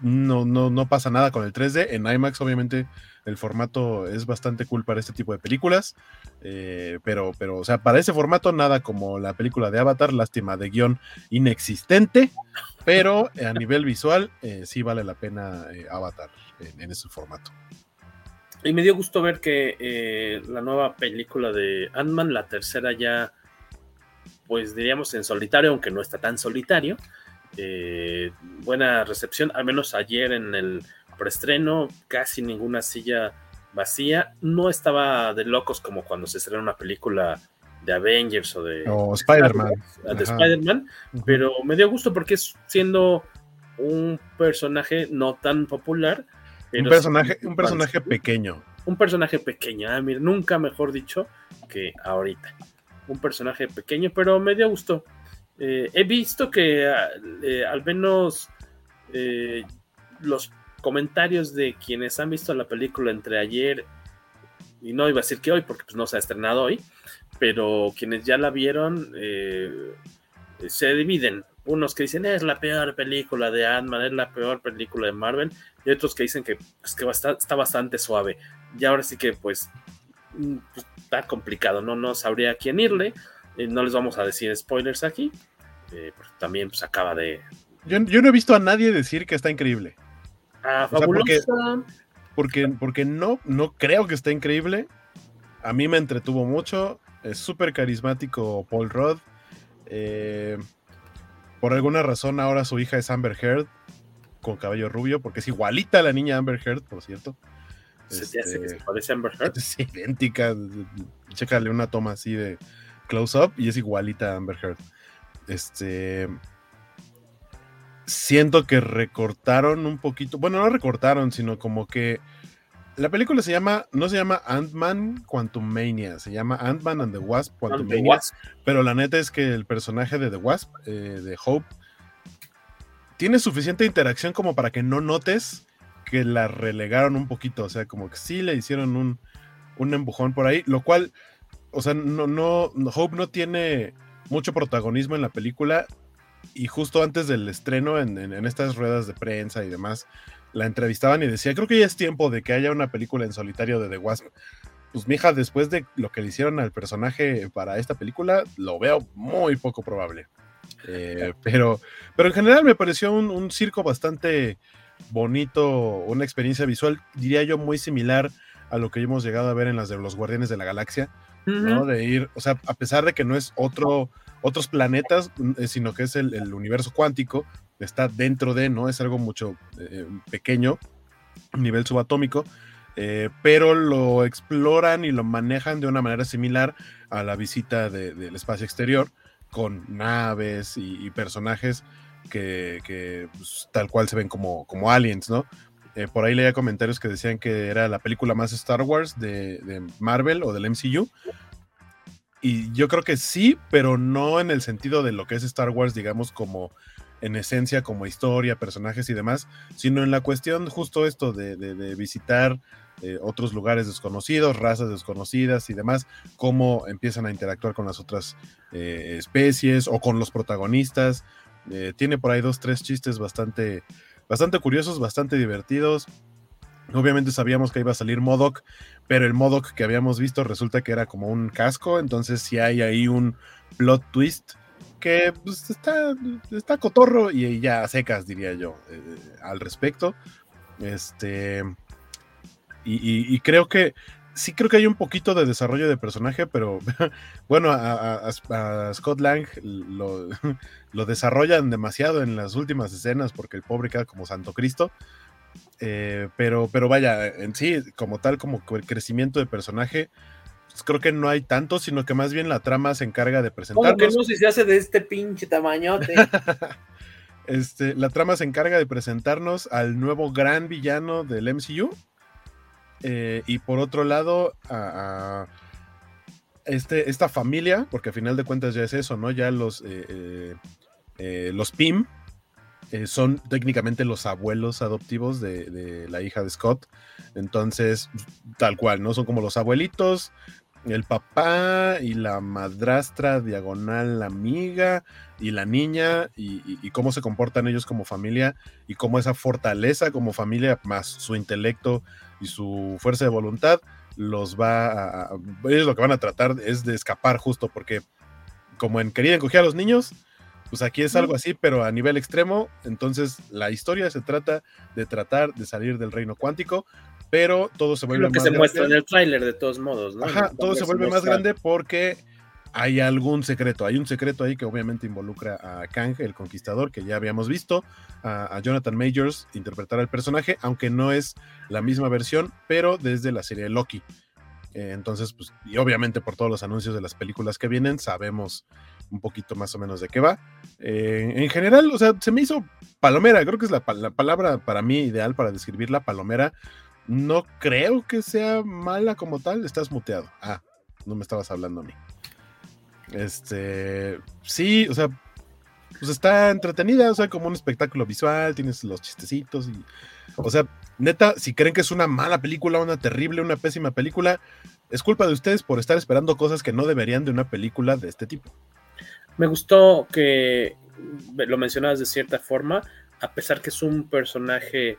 No, no, no pasa nada con el 3D. En IMAX, obviamente, el formato es bastante cool para este tipo de películas. Eh, pero, pero, o sea, para ese formato, nada como la película de Avatar, lástima de guion inexistente. Pero a nivel visual, eh, sí vale la pena Avatar en, ese formato. Y me dio gusto ver que la nueva película de Ant-Man, la tercera ya pues diríamos en solitario, aunque no está tan solitario. Eh, buena recepción, al menos ayer en el preestreno, casi ninguna silla vacía. No estaba de locos como cuando se estrena una película de Avengers o de Spider-Man. De Spider-Man, pero me dio gusto porque es siendo un personaje no tan popular. un personaje, un personaje pequeño. Un personaje pequeño, ah, nunca mejor dicho que ahorita un personaje pequeño, pero me dio gusto. Eh, he visto que eh, al menos eh, los comentarios de quienes han visto la película entre ayer y no iba a decir que hoy porque pues, no se ha estrenado hoy, pero quienes ya la vieron se dividen. Unos que dicen es la peor película de Ant-Man, es la peor película de Marvel, y otros que dicen que, pues, que está bastante suave. Y ahora sí que pues Mm, pues, está complicado, ¿no? No sabría a quién irle. Eh, no les vamos a decir spoilers aquí. Eh, también pues acaba de. Yo, no he visto a nadie decir que está increíble. Ah, porque, porque, no, no creo que esté increíble. A mí me entretuvo mucho. Es súper carismático Paul Rudd. Eh, por alguna razón ahora su hija es Amber Heard con cabello rubio, porque es igualita a la niña Amber Heard, por cierto. ¿Se te hace que se este, parece a Amber Heard? Es idéntica. Chécale una toma así de close-up y es igualita a Amber Heard. Este. siento que recortaron un poquito, bueno, no recortaron, sino como que la película se llama, no se llama Ant-Man Quantum Mania, se llama Ant-Man and the Wasp Quantum Mania, pero la neta es que el personaje de The Wasp, eh, de Hope, tiene suficiente interacción como para que no notes que la relegaron un poquito, o sea, como que sí le hicieron un, un empujón por ahí, lo cual, o sea, no, no, Hope no tiene mucho protagonismo en la película y justo antes del estreno en, en, estas ruedas de prensa y demás, la entrevistaban y decía, creo que ya es tiempo de que haya una película en solitario de The Wasp. Pues mija, después de lo que le hicieron al personaje para esta película, lo veo muy poco probable. Eh, pero, pero en general me pareció un, un, circo bastante bonito, una experiencia visual, diría yo, muy similar a lo que hemos llegado a ver en las de los Guardianes de la Galaxia, ¿no? De ir, o sea, a pesar de que no es otro, otros planetas, eh, sino que es el, el universo cuántico, está dentro de, ¿no? Es algo mucho eh, pequeño, nivel subatómico, eh, pero lo exploran y lo manejan de una manera similar a la visita de, del espacio exterior, con naves y, y personajes que, pues, tal cual se ven como, como aliens, ¿no? Eh, por ahí leía comentarios que decían que era la película más Star Wars de, Marvel o del MCU. Y yo creo que sí, pero no en el sentido de lo que es Star Wars, digamos, como en esencia, como historia, personajes y demás, sino en la cuestión justo esto de visitar eh, otros lugares desconocidos, razas desconocidas y demás, cómo empiezan a interactuar con las otras eh, especies o con los protagonistas. Eh, tiene por ahí dos, tres chistes bastante, bastante curiosos, bastante divertidos. Obviamente sabíamos que iba a salir Modoc, pero el Modoc que habíamos visto resulta que era como un casco, entonces si hay ahí un plot twist que pues, está, está cotorro y ya secas, diría yo, eh, al respecto. Este. Y, creo que sí creo que hay un poquito de desarrollo de personaje, pero bueno, a, a, a Scott Lang lo, lo, desarrollan demasiado en las últimas escenas porque el pobre queda como Santo Cristo. Eh, pero, pero vaya, en sí, como tal, como el crecimiento de personaje, pues creo que no hay tanto, sino que más bien la trama se encarga de presentarnos. ¿Cómo que no si se hace de este pinche tamañote? este, la trama se encarga de presentarnos al nuevo gran villano del MCU, eh, y por otro lado, a, este, esta familia, porque a final de cuentas ya es eso, ¿no? Ya los, eh, eh, los PIM son técnicamente los abuelos adoptivos de, la hija de Scott. Entonces, tal cual, ¿no? Son como los abuelitos, el papá y la madrastra diagonal la amiga y la niña y, y, y, cómo se comportan ellos como familia y cómo esa fortaleza como familia más su intelecto y su fuerza de voluntad los va a, a, ellos lo que van a tratar es de escapar justo porque como en querían coger a los niños pues aquí es algo así pero a nivel extremo entonces la historia se trata de tratar de salir del reino cuántico pero todo se vuelve lo que más se grande. muestra en el tráiler de todos modos ¿no? Ajá, todo se vuelve más grande porque hay algún secreto, hay un secreto ahí que obviamente involucra a Kang, el conquistador, que ya habíamos visto, a, a Jonathan Majors interpretar al personaje, aunque no es la misma versión, pero desde la serie Loki. Eh, entonces, pues, y obviamente por todos los anuncios de las películas que vienen, sabemos un poquito más o menos de qué va. Eh, en general, o sea, se me hizo palomera, creo que es la, la palabra para mí ideal para describir la palomera. No creo que sea mala como tal, estás muteado. Ah, no me estabas hablando a mí. Este, sí, o sea, pues está entretenida, o sea, como un espectáculo visual, tienes los chistecitos y, o sea, neta, si creen que es una mala película, una terrible, una pésima película, es culpa de ustedes por estar esperando cosas que no deberían de una película de este tipo. Me gustó que lo mencionabas de cierta forma, a pesar que es un personaje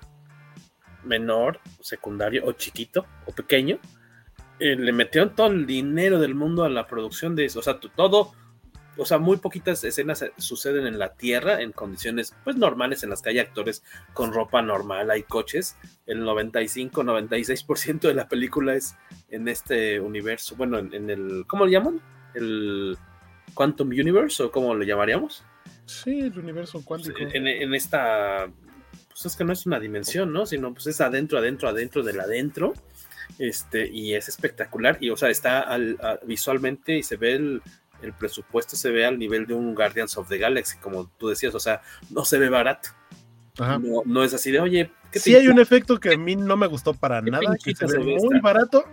menor, secundario o chiquito o pequeño, eh, le metieron todo el dinero del mundo a la producción de eso. O sea, todo, o sea, muy poquitas escenas suceden en la Tierra en condiciones pues normales en las que hay actores con ropa normal, hay coches. El 95-96% de la película es en este universo, bueno, en, en, el, ¿cómo le llaman? El Quantum Universe o cómo lo llamaríamos. Sí, el universo cuántico. En, en esta, pues es que no es una dimensión, ¿no? Sino pues es adentro, adentro, adentro del adentro este, y es espectacular, y o sea, está al, a, visualmente y se ve el, el presupuesto se ve al nivel de un Guardians of the Galaxy, como tú decías, o sea, no se ve barato. No, no, es así de, oye, ¿qué Sí hay un efecto que a mí no me gustó para nada, que se ve muy barato.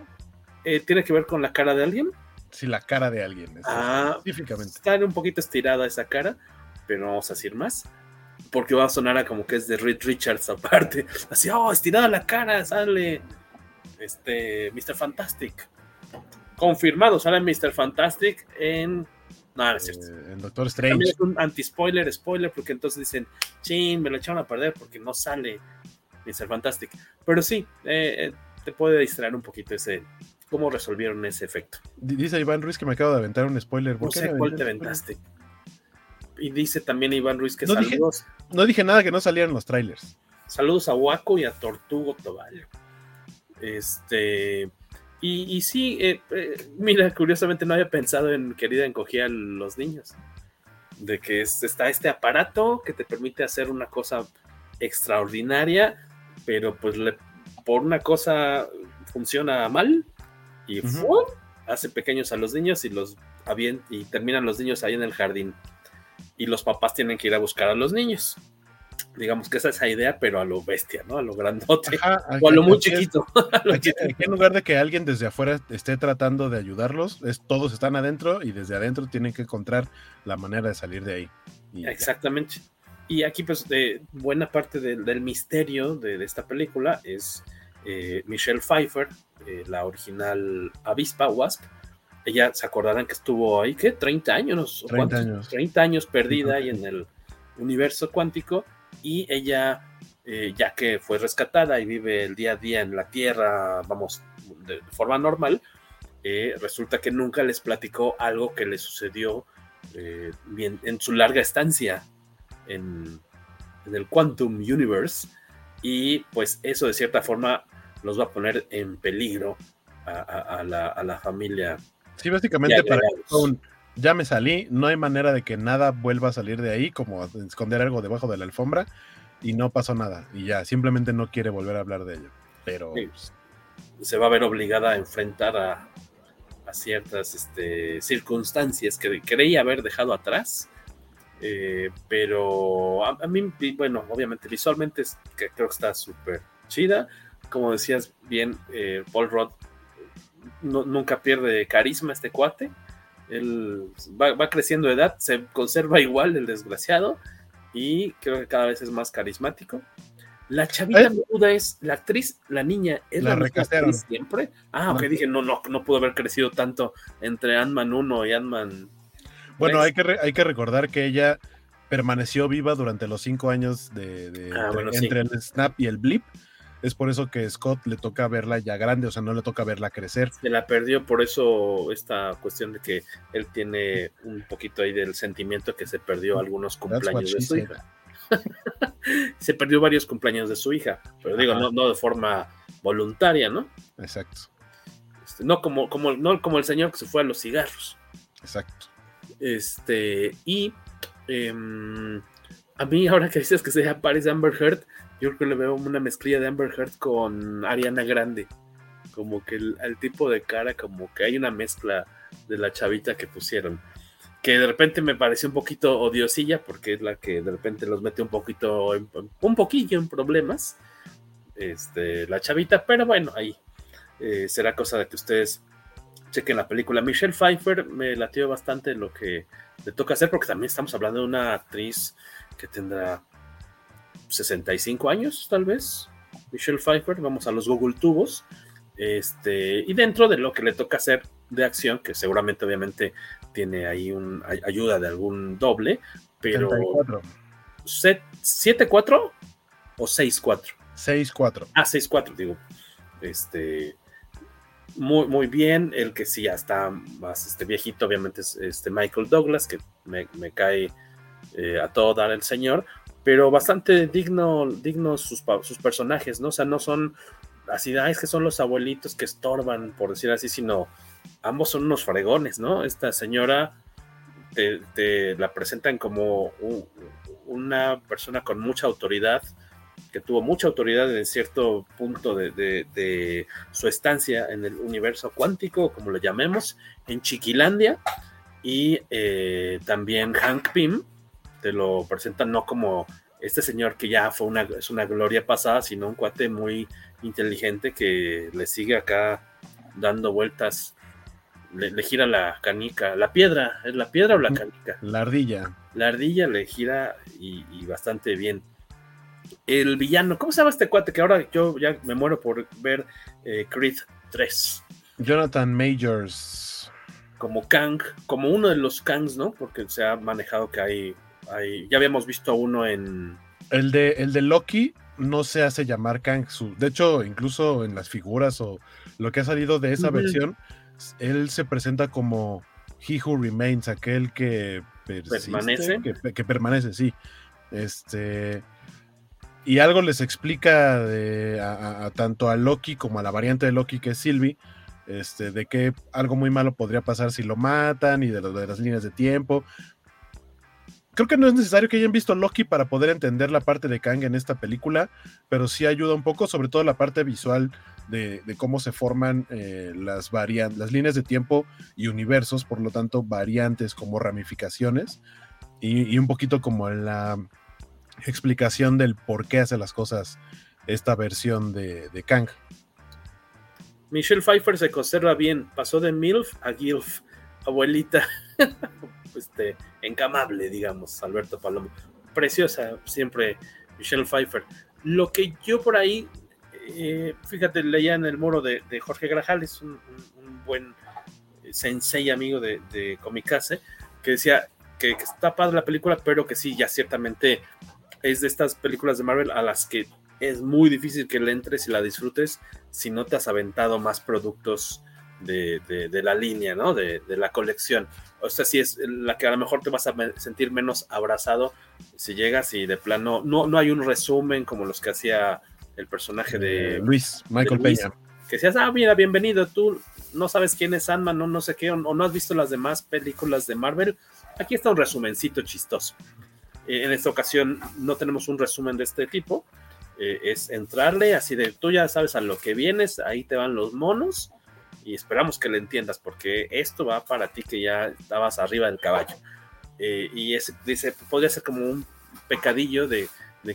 Eh, ¿Tiene que ver con la cara de alguien? Sí, la cara de alguien, ah, específicamente. Está un poquito estirada esa cara, pero no vamos a decir más porque va a sonar a como que es de Reed Richards aparte. Así, oh, estirada la cara, sale este Mr. Fantastic. Confirmado, sale Mr. Fantastic en. No, no es cierto. Eh, en Doctor Strange. También es un anti-spoiler, spoiler, porque entonces dicen, chin, me lo echaron a perder porque no sale Mr. Fantastic. Pero sí, eh, eh, te puede distraer un poquito ese. ¿Cómo resolvieron ese efecto? Dice Iván Ruiz que me acabo de aventar un spoiler. No sé cuál te aventaste. Y dice también Iván Ruiz que saludos. no dije nada que no salieran los trailers. Saludos a Waco y a Tortugo Toballo. Este. Y, sí, eh, eh, mira, curiosamente no había pensado en querida encogía a los niños. De que está este aparato que te permite hacer una cosa extraordinaria, pero pues por una cosa funciona mal y hace pequeños a los niños y los y terminan los niños ahí en el jardín y los papás tienen que ir a buscar a los niños. Digamos que esa es esa idea, pero a lo bestia, ¿no? A lo grandote. o a lo muy chiquito. en lugar de que alguien desde afuera esté tratando de ayudarlos, es, todos están adentro y desde adentro tienen que encontrar la manera de salir de ahí. Exactamente. Y aquí, pues, de buena parte del misterio de, esta película es eh, Michelle Pfeiffer, eh, la original avispa Wasp, ella se acordarán que estuvo ahí, ¿qué? 30 años, 30 años. 30 años perdida ahí en el universo cuántico y ella, eh, ya que fue rescatada y vive el día a día en la Tierra, vamos, de, forma normal, eh, resulta que nunca les platicó algo que le sucedió eh, bien, en su larga estancia en, el Quantum Universe y pues eso de cierta forma los va a poner en peligro a, la, a la familia Sí, básicamente para ya me salí, no hay manera de que nada vuelva a salir de ahí, como esconder algo debajo de la alfombra, y no pasó nada, y ya, simplemente no quiere volver a hablar de ello. Pero se va a ver obligada a enfrentar a, ciertas este, circunstancias que creía haber dejado atrás. Eh, pero a, mí, bueno, obviamente visualmente es, que creo que está súper chida. Como decías bien, eh, Paul Roth nunca pierde carisma este cuate. Él va, creciendo de edad, se conserva igual el desgraciado y creo que cada vez es más carismático. La chavita duda ¿Eh? es la actriz, la niña, es la, la siempre. Ah, ok, dije, no, no, no pudo haber crecido tanto entre Ant-Man 1 y Ant-Man. Bueno, hay que, hay que recordar que ella permaneció viva durante los cinco años de, ah, entre, el snap y el blip es por eso que Scott le toca verla ya grande, o sea, no le toca verla crecer. Se la perdió por eso esta cuestión de que él tiene un poquito ahí del sentimiento que se perdió algunos cumpleaños de su hija. se perdió varios cumpleaños de su hija, pero digo, no, de forma voluntaria, ¿no? Exacto. Este, no, como, como, no como el señor que se fue a los cigarros. Exacto. Este, y em, a mí ahora que dices que se aparece Amber Heard, yo creo que le veo una mezclilla de Amber Heard con Ariana Grande. Como que el, tipo de cara, como que hay una mezcla de la chavita que pusieron. Que de repente me pareció un poquito odiosilla, porque es la que de repente los mete un poquito, un poquillo en problemas. Este, la chavita, pero bueno, ahí eh, será cosa de que ustedes chequen la película. Michelle Pfeiffer me latió bastante lo que le toca hacer, porque también estamos hablando de una actriz que tendrá 65 años, tal vez. Michelle Pfeiffer, vamos a los Google Tubos. Este, y dentro de lo que le toca hacer de acción, que seguramente obviamente tiene ahí un ayuda de algún doble, pero 7-4 o 6-4? 6-4. Ah, 6-4, digo. Este, muy, muy bien. El que sí ya está más este, viejito, obviamente, es este Michael Douglas, que me, cae eh, a todo dar el señor pero bastante digno, dignos sus, sus personajes, ¿no? O sea, no son así, es que son los abuelitos que estorban, por decir así, sino ambos son unos fregones, ¿no? Esta señora te, la presentan como una persona con mucha autoridad, que tuvo mucha autoridad en cierto punto de, de, su estancia en el universo cuántico, como lo llamemos, en Chiquilandia, Y eh, también Hank Pym te lo presentan no como este señor que ya fue una, es una gloria pasada, sino un cuate muy inteligente que le sigue acá dando vueltas, le, gira la canica, la piedra, ¿es la piedra o la canica? La ardilla. La ardilla le gira y, bastante bien. El villano, ¿cómo se llama este cuate? Que ahora yo ya me muero por ver eh, Creed 3. Jonathan Majors. Como Kang, como uno de los Kangs, ¿no? Porque se ha manejado que hay ya habíamos visto uno en. El de, el de Loki no se hace llamar Kang. Su, de hecho, incluso en las figuras o lo que ha salido de esa versión, él se presenta como He Who Remains, aquel que permanece. Que, permanece, sí. Este. Y algo les explica a, tanto a Loki como a la variante de Loki que es Sylvie, este, de que algo muy malo podría pasar si lo matan y de, de las líneas de tiempo creo que no es necesario que hayan visto Loki para poder entender la parte de Kang en esta película, pero sí ayuda un poco, sobre todo la parte visual de, cómo se forman eh, las, las líneas de tiempo y universos, por lo tanto, variantes como ramificaciones, y, un poquito como la explicación del por qué hace las cosas esta versión de, de Kang. Michelle Pfeiffer se conserva bien, pasó de MILF a GILF, abuelita. este, encamable, digamos, Alberto Palomo. Preciosa siempre Michelle Pfeiffer. Lo que yo por ahí, eh, fíjate, leía en el muro de, Jorge Grajales, un, un, buen sensei amigo de, de Comicase, que decía que, está padre la película, pero que sí, ya ciertamente es de estas películas de Marvel a las que es muy difícil que le entres y la disfrutes si no te has aventado más productos de, de la línea, ¿no? De, la colección o sea, si es la que a lo mejor te vas a sentir menos abrazado si llegas y de plano no, no hay un resumen como los que hacía el personaje de eh, Luis, Michael Peña. Que decías, ah, mira, bienvenido, tú no sabes quién es Ant-Man, no, no sé qué, o, no has visto las demás películas de Marvel. Aquí está un resumencito chistoso. Eh, en esta ocasión no tenemos un resumen de este tipo, eh, es entrarle así de, tú ya sabes a lo que vienes, ahí te van los monos y esperamos que lo entiendas porque esto va para ti que ya estabas arriba del caballo. Eh, y es, dice, podría ser como un pecadillo de,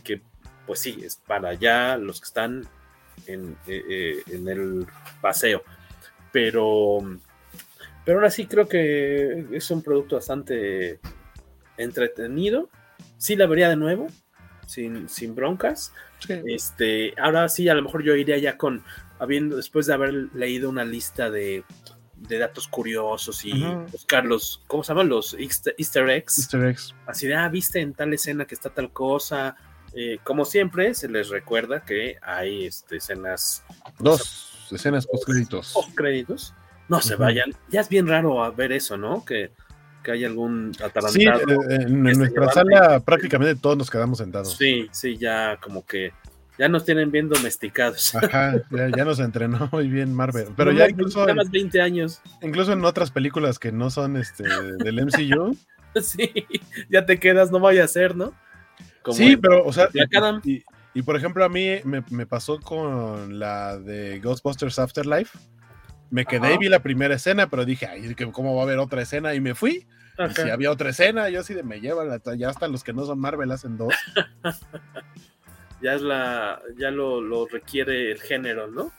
que, pues sí, es para ya los que están en, eh, eh, en el paseo. Pero, pero ahora sí creo que es un producto bastante entretenido. Sí la vería de nuevo, sin, sin broncas. Este, ahora sí, a lo mejor yo iría ya con, habiendo, después de haber leído una lista de, datos curiosos y buscar los, ¿cómo se llaman? Los easter, eggs. Así de, ah, viste en tal escena que está tal cosa. Eh, como siempre, se les recuerda que hay este, escenas. Dos escenas post créditos. Post créditos. No se vayan. Ya es bien raro ver eso, ¿no? Que, que hay algún atarantado. Sí, eh, en, nuestra sala prácticamente todos nos quedamos sentados. Sí, sí, ya como que ya nos tienen bien domesticados. Ajá, ya, nos entrenó muy bien Marvel. Pero ya incluso. más 20 años. Incluso en otras películas que no son este del MCU. sí, ya te quedas, no vaya a ser, ¿no? sí, pero, o sea. Y, y, por ejemplo, a mí me, pasó con la de Ghostbusters Afterlife. Me quedé y vi la primera escena, pero dije, ay, ¿cómo va a haber otra escena? Y me fui. Y si había otra escena, yo así de me llevan, ya hasta los que no son Marvel hacen dos. ya es la, ya lo, requiere el género, ¿no?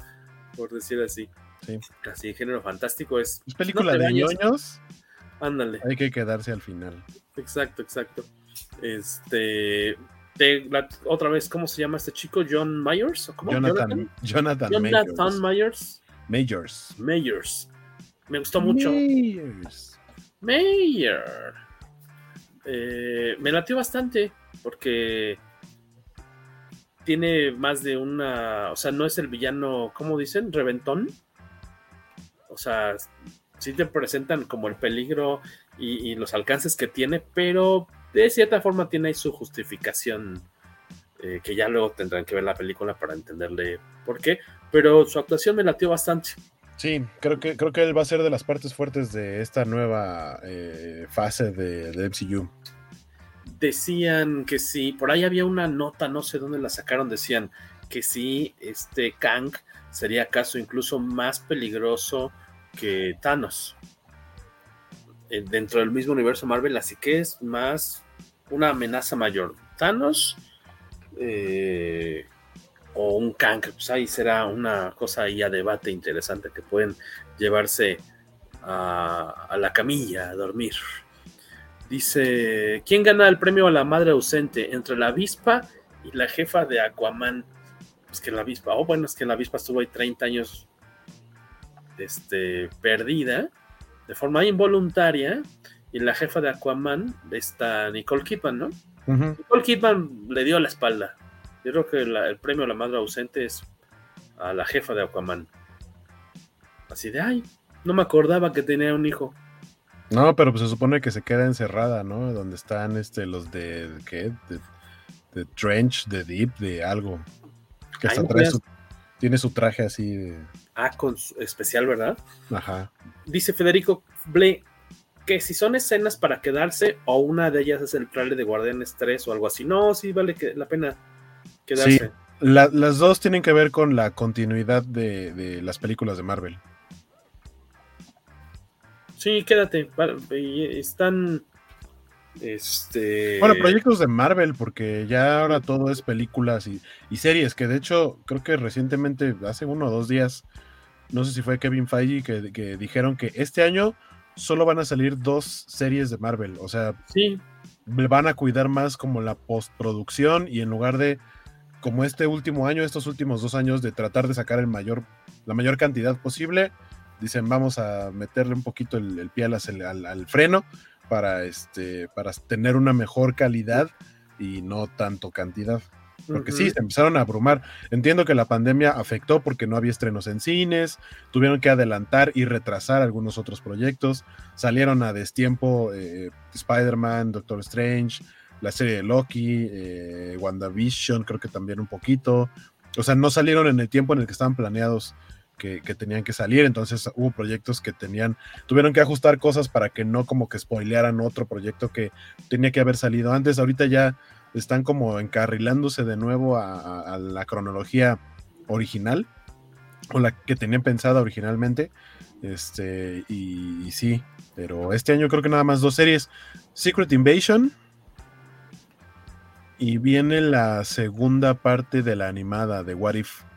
Por decir así. Sí. Así, género fantástico es. Es película de ñoños. Ándale. Hay que quedarse al final. Exacto, exacto. Este. otra vez, ¿cómo se llama este chico? John Myers. ¿o Jonathan, Jonathan, Jonathan Myers. Majors. Majors. Me gustó mucho. Majors. Mayor. Eh, me latió bastante porque tiene más de una, o sea, no es el villano, ¿cómo dicen? Reventón. O sea, sí te presentan como el peligro y, los alcances que tiene, pero de cierta forma tiene su justificación, eh, que ya luego tendrán que ver la película para entenderle por qué, pero su actuación me latió bastante. Sí, creo que, creo que él va a ser de las partes fuertes de esta nueva eh, fase de, de MCU decían que sí, por ahí había una nota, no sé dónde la sacaron, decían que sí, este Kang sería acaso incluso más peligroso que Thanos. eh, dentro del mismo universo Marvel, así que es más una amenaza mayor. Thanos eh, o un Kang, pues ahí será una cosa ahí a debate interesante que pueden llevarse a, a la camilla a dormir. Dice, ¿quién gana el premio a la madre ausente entre la avispa y la jefa de Aquaman? Pues que la avispa, oh bueno, es que la avispa estuvo ahí 30 años este, perdida de forma involuntaria y la jefa de Aquaman está Nicole Kidman, ¿no? Nicole Kidman le dio la espalda. Yo creo que la, el premio a la madre ausente es a la jefa de Aquaman. Así de, ay, no me acordaba que tenía un hijo. No, pero pues se supone que se queda encerrada, ¿no? Donde están este, los de, ¿qué? De, de Trench, de Deep, de algo. Que hasta trae su, tiene su traje así de... Ah, con su especial, ¿verdad? Ajá. Dice Federico Ble que si son escenas para quedarse o una de ellas es el trailer de Guardianes 3 o algo así. No, sí vale que, la pena quedarse. Sí, la, las dos tienen que ver con la continuidad de, de las películas de Marvel. Sí, quédate. Están. Este. Bueno, proyectos de Marvel, porque ya ahora todo es películas y, y, series, que de hecho creo que recientemente, hace uno o dos días, no sé si fue Kevin Feige, que, que dijeron que este año solo van a salir dos series de Marvel. O sea, sí. van a cuidar más como la postproducción y en lugar de, como este último año, estos últimos dos años, de tratar de sacar el mayor, la mayor cantidad posible, dicen vamos a meterle un poquito el, el pie al, al, al, freno para, este, para tener una mejor calidad y no tanto cantidad. Porque uh -huh. sí, se empezaron a abrumar. Entiendo que la pandemia afectó porque no había estrenos en cines, tuvieron que adelantar y retrasar algunos otros proyectos, salieron a destiempo eh, Spider-Man, Doctor Strange, la serie de Loki, eh, WandaVision, creo que también un poquito. O sea, no salieron en el tiempo en el que estaban planeados que, tenían que salir, entonces hubo proyectos que tenían, tuvieron que ajustar cosas para que no como que spoilearan otro proyecto que tenía que haber salido antes, ahorita ya están como encarrilándose de nuevo a la cronología original, o la que tenían pensada originalmente, este, y, y sí, pero este año creo que nada más dos series, Secret Invasion, y viene la segunda parte de la animada de What If.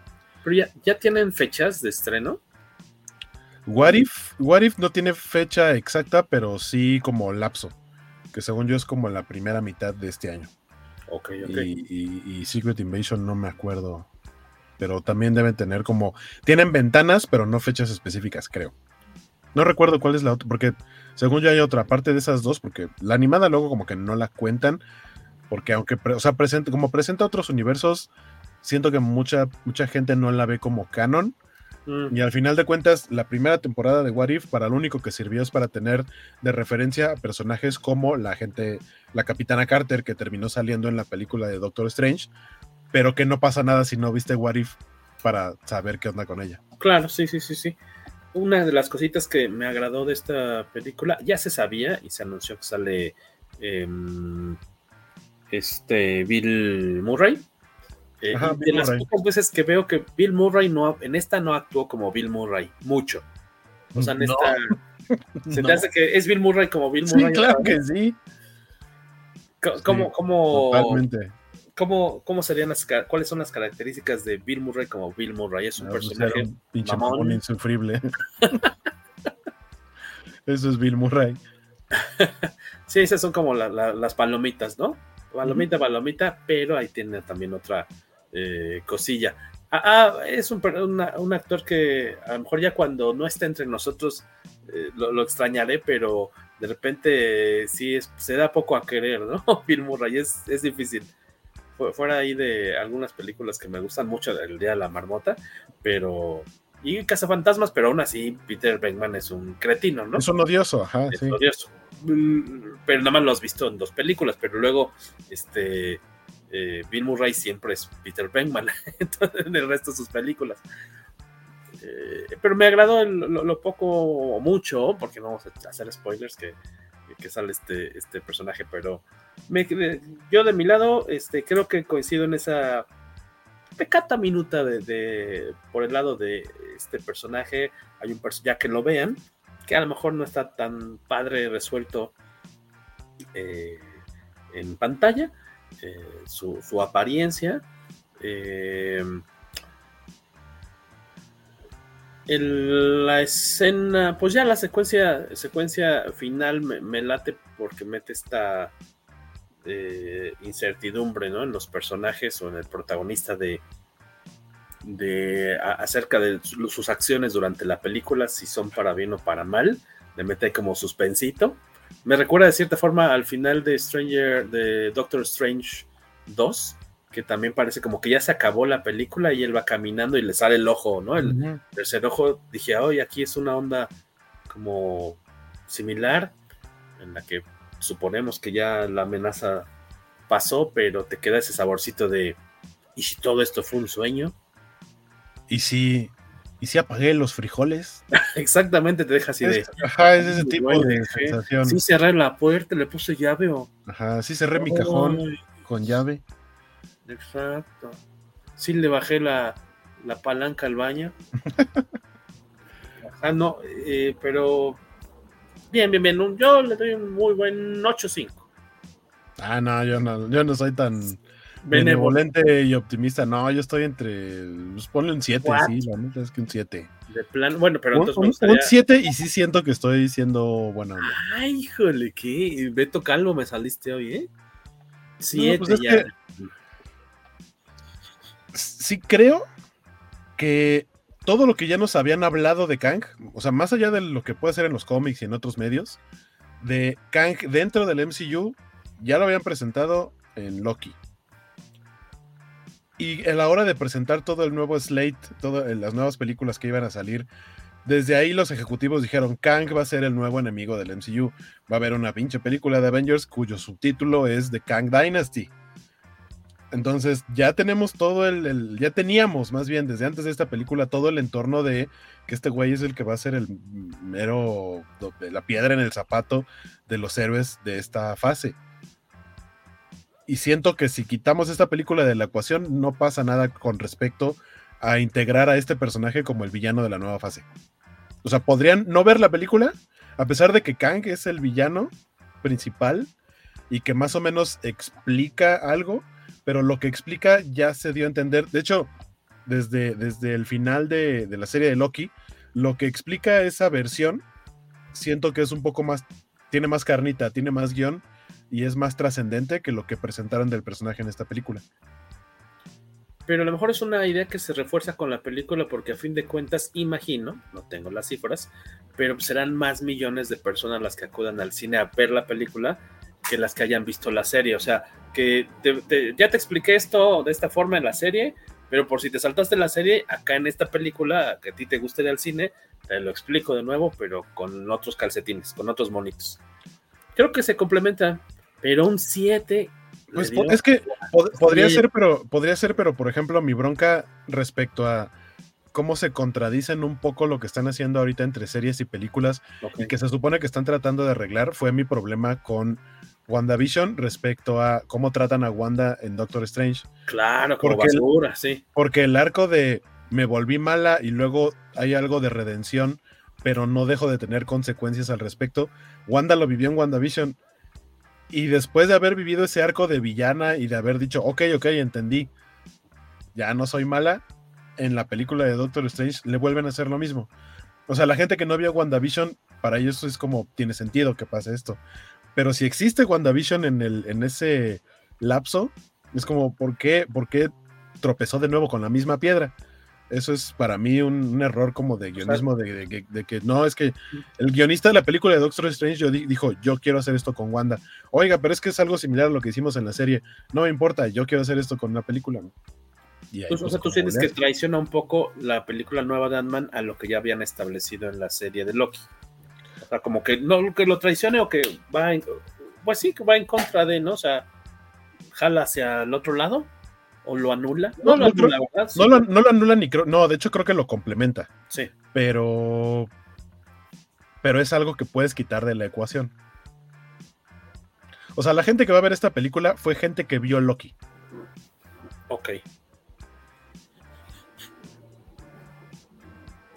Pero ya, ya tienen fechas de estreno. What If, What If no tiene fecha exacta, pero sí como lapso, que según yo es como la primera mitad de este año. Ok, ok. Y, y, y Secret Invasion no me acuerdo, pero también deben tener como, tienen ventanas, pero no fechas específicas, creo. No recuerdo cuál es la otra, porque según yo hay otra parte de esas dos, porque la animada luego como que no la cuentan, porque aunque, o sea, presenta, como presenta otros universos, siento que mucha, mucha gente no la ve como canon. Mm. Y al final de cuentas, la primera temporada de What If, para lo único que sirvió es para tener de referencia a personajes como la gente, la Capitana Carter, que terminó saliendo en la película de Doctor Strange, pero que no pasa nada si no viste What If para saber qué onda con ella. Claro, sí, sí, sí, sí. Una de las cositas que me agradó de esta película, ya se sabía y se anunció que sale eh, este Bill Murray. Eh, Ajá, de Bill las Murray. pocas veces que veo que Bill Murray no, en esta no actuó como Bill Murray, mucho. O sea, en no. esta se no. te hace que es Bill Murray como Bill Murray. Sí, claro que sí. ¿Cómo, sí, cómo, totalmente. ¿cómo, ¿Cómo serían las cuáles son las características de Bill Murray como Bill Murray? Es un no, personaje pues un pinche mamón insufrible. Eso es Bill Murray. sí, esas son como la, la, las palomitas, ¿no? palomita, palomita, pero ahí tiene también otra eh, cosilla. Ah, ah es un, una, un, actor que a lo mejor ya cuando no está entre nosotros eh, lo, lo, extrañaré, pero de repente sí es, se da poco a querer, ¿no? Bill Murray es, es difícil. Fuera ahí de algunas películas que me gustan mucho, El Día de la Marmota, pero y Cazafantasmas, pero aún así Peter Venkman es un cretino, ¿no? Es un odioso, ajá. Es sí. odioso. Pero nada más lo has visto en dos películas, pero luego este eh, Bill Murray siempre es Peter Venkman en el resto de sus películas. Eh, pero me agradó lo, poco o mucho, porque no vamos a hacer spoilers que, que sale este, este personaje, pero yo de mi lado este, creo que coincido en esa pecata minuta de, de, por el lado de este personaje. Hay un personaje, ya que lo vean, que a lo mejor no está tan padre resuelto eh, en pantalla, eh, su, apariencia. Eh, el, la escena, pues ya la secuencia, secuencia final me, late porque mete esta eh, incertidumbre ¿no? en los personajes o en el protagonista de, de acerca de su, sus acciones durante la película, si son para bien o para mal, le mete como suspensito. Me recuerda de cierta forma al final de Stranger, de Doctor Strange 2, que también parece como que ya se acabó la película y él va caminando y le sale el ojo, ¿no? El uh -huh. tercer ojo, dije, oye, aquí es una onda como similar, en la que suponemos que ya la amenaza pasó, pero te queda ese saborcito de, ¿y si todo esto fue un sueño? ¿Y si, y si apagué los frijoles? Exactamente, te deja así es, de... Ajá, es ese tipo bueno, de sensación. Sí cerré la puerta, le puse llave o... Ajá, sí cerré oh. mi cajón con llave. Exacto. Sí le bajé la, la palanca al baño. Ajá, no, eh, pero bien, bien, bien. Yo le doy un muy buen 8-5. Ah, no, yo no, yo no soy tan benevolente y optimista. No, yo estoy entre. Pues ponle un 7, sí, la neta es que un 7. De plan, bueno, pero un, entonces un, un 7 y sí siento que estoy siendo bueno. Ay, híjole, ¿qué? Beto Calvo me saliste hoy, ¿eh? 7 no, pues ya. Que, sí creo que todo lo que ya nos habían hablado de Kang, o sea, más allá de lo que puede ser en los cómics y en otros medios, de Kang dentro del MCU, ya lo habían presentado en Loki. Y a la hora de presentar todo el nuevo slate, todas las nuevas películas que iban a salir, desde ahí los ejecutivos dijeron, Kang va a ser el nuevo enemigo del MCU. Va a haber una pinche película de Avengers cuyo subtítulo es The Kang Dynasty. Entonces ya tenemos todo el, ya teníamos más bien desde antes de esta película todo el entorno de que este güey es el que va a ser el mero, la piedra en el zapato de los héroes de esta fase. Y siento que si quitamos esta película de la ecuación no pasa nada con respecto a integrar a este personaje como el villano de la nueva fase. O sea, podrían no ver la película a pesar de que Kang es el villano principal y que más o menos explica algo pero lo que explica ya se dio a entender. De hecho, desde, desde el final de, de, la serie de Loki, lo que explica esa versión, siento que es un poco más, tiene más carnita, tiene más guion y es más trascendente que lo que presentaron del personaje en esta película. Pero a lo mejor es una idea que se refuerza con la película porque a fin de cuentas, imagino, no tengo las cifras, pero serán más millones de personas las que acudan al cine a ver la película que las que hayan visto la serie. O sea, que te, ya te expliqué esto de esta forma en la serie, pero por si te saltaste la serie, acá en esta película que a ti te guste al cine, te lo explico de nuevo, pero con otros calcetines, con otros monitos. Creo que se complementa, pero un 7. Pues es que pod podría ser, pero podría ser, pero por ejemplo, mi bronca respecto a cómo se contradicen un poco lo que están haciendo ahorita entre series y películas okay. y que se supone que están tratando de arreglar fue mi problema con WandaVision respecto a cómo tratan a Wanda en Doctor Strange. Claro, como porque basura, el, sí. Porque el arco de me volví mala y luego hay algo de redención, pero no dejo de tener consecuencias al respecto. Wanda lo vivió en WandaVision. Y después de haber vivido ese arco de villana y de haber dicho, ok, ok, entendí, ya no soy mala, en la película de Doctor Strange le vuelven a hacer lo mismo. O sea, la gente que no vio WandaVision, para ellos es como, tiene sentido que pase esto. Pero si existe WandaVision en, el, en ese lapso, es como, ¿por qué, ¿por qué tropezó de nuevo con la misma piedra? Eso es para mí un, un error como de guionismo, de, de, de, que no, es que el guionista de la película de Doctor Strange yo di, dijo, yo quiero hacer esto con Wanda. Oiga, pero es que es algo similar a lo que hicimos en la serie. No me importa, yo quiero hacer esto con una película. Y ahí, pues, o sea, tú sientes que traiciona un poco la película nueva de Ant-Man a lo que ya habían establecido en la serie de Loki. O sea, como que no que lo traicione o que va en, pues sí, que va en contra de, ¿no? O sea, jala hacia el otro lado o lo anula. No, no lo anula, ¿verdad? Sí. No, lo, no lo anula ni creo, no, de hecho creo que lo complementa. Sí. Pero pero es algo que puedes quitar de la ecuación. O sea, la gente que va a ver esta película fue gente que vio Loki. Ok.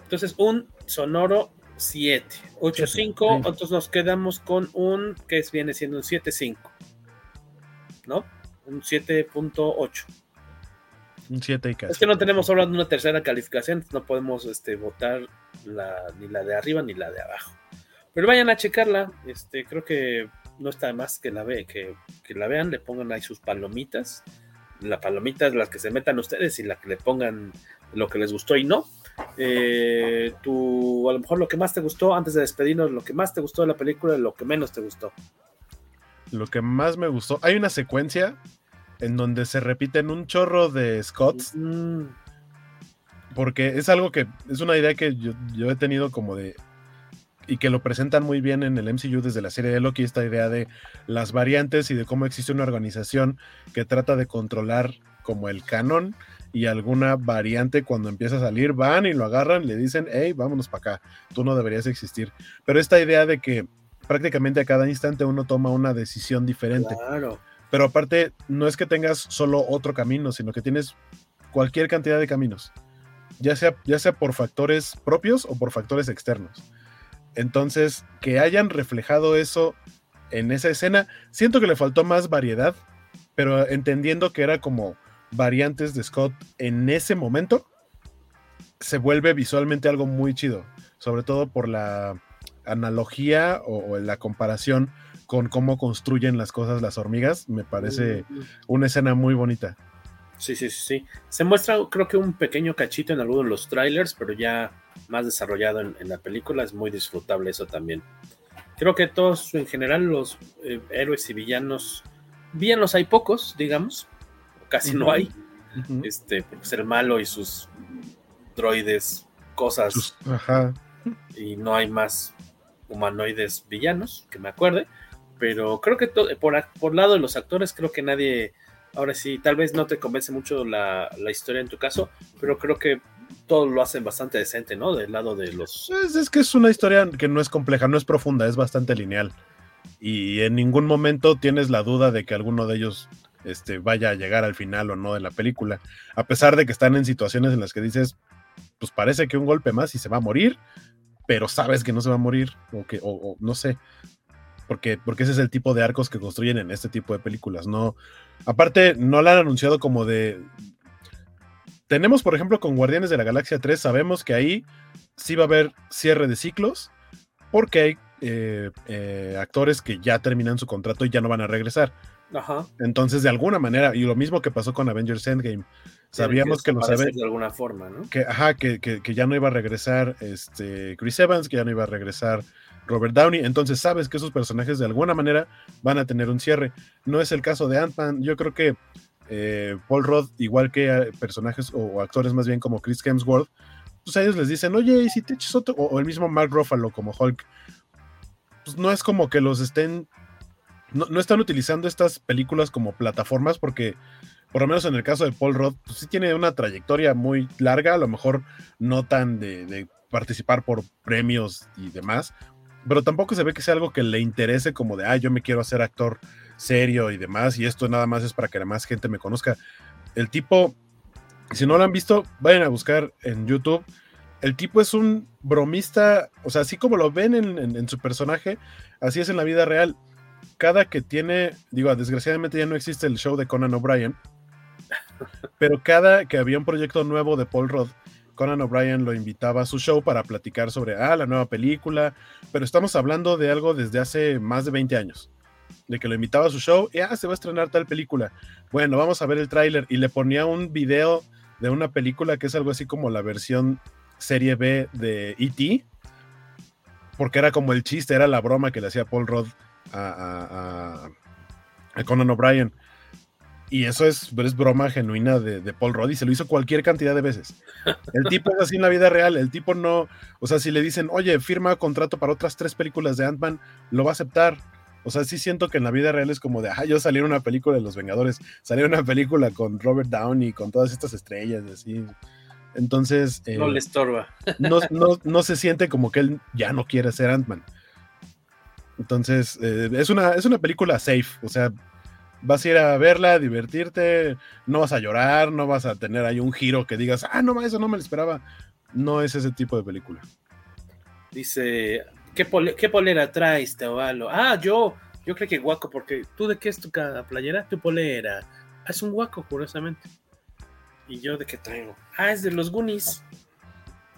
Entonces, un sonoro 7. 8.5. Entonces nos quedamos con un que viene siendo un 7.5. ¿No? Un 7.8. Un 7 y casi. Es que no tenemos hablando de una tercera calificación, no podemos este, votar la, ni la de arriba ni la de abajo. Pero vayan a checarla, este, creo que no está más que la, ve, que, que la vean, le pongan ahí sus palomitas. La palomita es las que se metan ustedes y la que le pongan lo que les gustó y no. Eh, tú, a lo mejor lo que más te gustó, antes de despedirnos, lo que más te gustó de la película y lo que menos te gustó. Lo que más me gustó, hay una secuencia en donde se repiten un chorro de Scots. Porque es algo que es una idea que yo, yo, he tenido como de. Y que lo presentan muy bien en el MCU desde la serie de Loki, esta idea de las variantes y de cómo existe una organización que trata de controlar como el canon y alguna variante cuando empieza a salir, van y lo agarran y le dicen, hey, vámonos para acá, tú no deberías existir. Pero esta idea de que prácticamente a cada instante uno toma una decisión diferente. Claro. Pero aparte, no es que tengas solo otro camino, sino que tienes cualquier cantidad de caminos, ya sea, ya sea por factores propios o por factores externos. Entonces, que hayan reflejado eso en esa escena, siento que le faltó más variedad, pero entendiendo que era como variantes de Scott en ese momento, se vuelve visualmente algo muy chido, sobre todo por la analogía o, o la comparación con cómo construyen las cosas las hormigas, me parece una escena muy bonita. Sí, sí, sí, sí. Se muestra, creo que un pequeño cachito en algunos de los trailers, pero ya más desarrollado en, en la película. Es muy disfrutable eso también. Creo que todos, en general, los eh, héroes y villanos, villanos hay pocos, digamos, casi uh -huh. no hay. Uh -huh. Este, porque ser malo y sus droides, cosas. Sus, ajá. Y no hay más humanoides villanos, que me acuerde. Pero creo que por, por lado de los actores, creo que nadie ahora sí, tal vez no te convence mucho la, la, historia en tu caso, pero creo que todos lo hacen bastante decente, ¿no? Del lado de los... Es, es, que es una historia que no es compleja, no es profunda, es bastante lineal. Y en ningún momento tienes la duda de que alguno de ellos este, vaya a llegar al final o no de la película. A pesar de que están en situaciones en las que dices, pues parece que un golpe más y se va a morir, pero sabes que no se va a morir, o que, o, o no sé. Porque, porque ese es el tipo de arcos que construyen en este tipo de películas. No, aparte, no la han anunciado como de. Tenemos, por ejemplo, con Guardianes de la Galaxia 3, sabemos que ahí sí va a haber cierre de ciclos, porque hay eh, eh, actores que ya terminan su contrato y ya no van a regresar. Ajá. Entonces, de alguna manera, y lo mismo que pasó con Avengers Endgame, sabíamos que, que los Avengers. De alguna forma, ¿no? Que, ajá, que, que, que, ya no iba a regresar este, Chris Evans, que ya no iba a regresar Robert Downey. Entonces sabes que esos personajes de alguna manera van a tener un cierre. No es el caso de Ant-Man. Yo creo que eh, Paul Rudd, igual que eh, personajes o, actores más bien como Chris Hemsworth, pues a ellos les dicen, oye, ¿y si te echas otro? O, el mismo Mark Ruffalo como Hulk. Pues no es como que los estén. No, están utilizando estas películas como plataformas porque. Por lo menos en el caso de Paul Rudd, pues sí tiene una trayectoria muy larga, a lo mejor no tan de participar por premios y demás, pero tampoco se ve que sea algo que le interese como de, ah, yo me quiero hacer actor serio y demás, y esto nada más es para que la más gente me conozca. El tipo, si no lo han visto, vayan a buscar en YouTube. El tipo es un bromista, o sea, así como lo ven en, en, su personaje, así es en la vida real. Cada que tiene, digo, desgraciadamente ya no existe el show de Conan O'Brien, pero cada que había un proyecto nuevo de Paul Rudd, Conan O'Brien lo invitaba a su show para platicar sobre ah, la nueva película, pero estamos hablando de algo desde hace más de 20 años. De que lo invitaba a su show y ah, se va a estrenar tal película. Bueno, vamos a ver el tráiler y le ponía un video de una película que es algo así como la versión serie B de E.T. Porque era como el chiste, era la broma que le hacía Paul Rudd a, Conan O'Brien. Y eso es, es broma genuina de, de, Paul Rudd y se lo hizo cualquier cantidad de veces. El tipo es así en la vida real. El tipo no, o sea, si le dicen, oye, firma contrato para otras tres películas de Ant-Man, lo va a aceptar. O sea, sí siento que en la vida real es como de, ah, yo salí en una película de Los Vengadores, salí en una película con Robert Downey, con todas estas estrellas, así. Entonces. Eh, no le estorba. No, no, no, se siente como que él ya no quiere ser Ant-Man. Entonces, eh, es, una, es una película safe, o sea, vas a ir a verla, a divertirte, no vas a llorar, no vas a tener ahí un giro que digas, ah, no, eso no me lo esperaba. No es ese tipo de película. Dice, ¿qué, polera traes, Teovalo? Ah, yo, yo creo que guaco, porque tú de qué es tu playera, tu polera. Ah, es un guaco, curiosamente. ¿Y yo de qué traigo? Ah, es de los Goonies.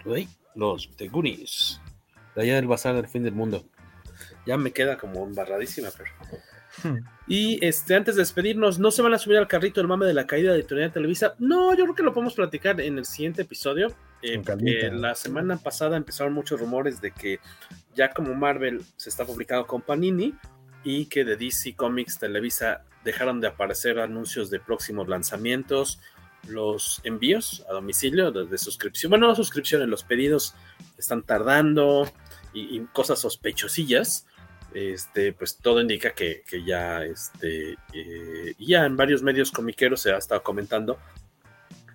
Uy, los de Goonies. De allá del bazar del fin del mundo. Ya me queda como embarradísima, pero. Hmm. Y este, antes de despedirnos, ¿no se van a subir al carrito el mame de la caída de Editorial Televisa? No, yo creo que lo podemos platicar en el siguiente episodio. Eh, la semana pasada empezaron muchos rumores de que ya como Marvel se está publicando con Panini y que de DC Comics Televisa dejaron de aparecer anuncios de próximos lanzamientos, los envíos a domicilio de, suscripción, bueno, no suscripciones, los pedidos están tardando y, cosas sospechosillas. Este, pues todo indica que, ya, este, eh, ya en varios medios comiqueros se ha estado comentando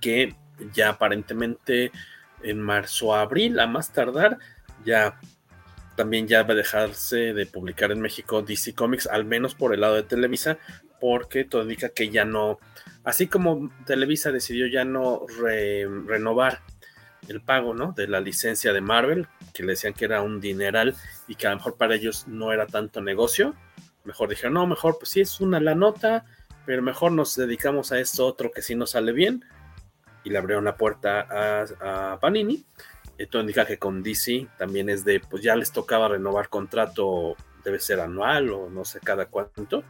que ya aparentemente en marzo abril, a más tardar, ya también ya va a dejarse de publicar en México DC Comics, al menos por el lado de Televisa, porque todo indica que ya no, así como Televisa decidió ya no renovar el pago, ¿no? De la licencia de Marvel, que le decían que era un dineral y que a lo mejor para ellos no era tanto negocio, mejor dijeron, no, mejor pues sí es una la nota, pero mejor nos dedicamos a esto otro que sí nos sale bien, y le abrieron la puerta a, Panini. Esto indica que con DC también es de, pues ya les tocaba renovar contrato, debe ser anual o no sé cada cuánto.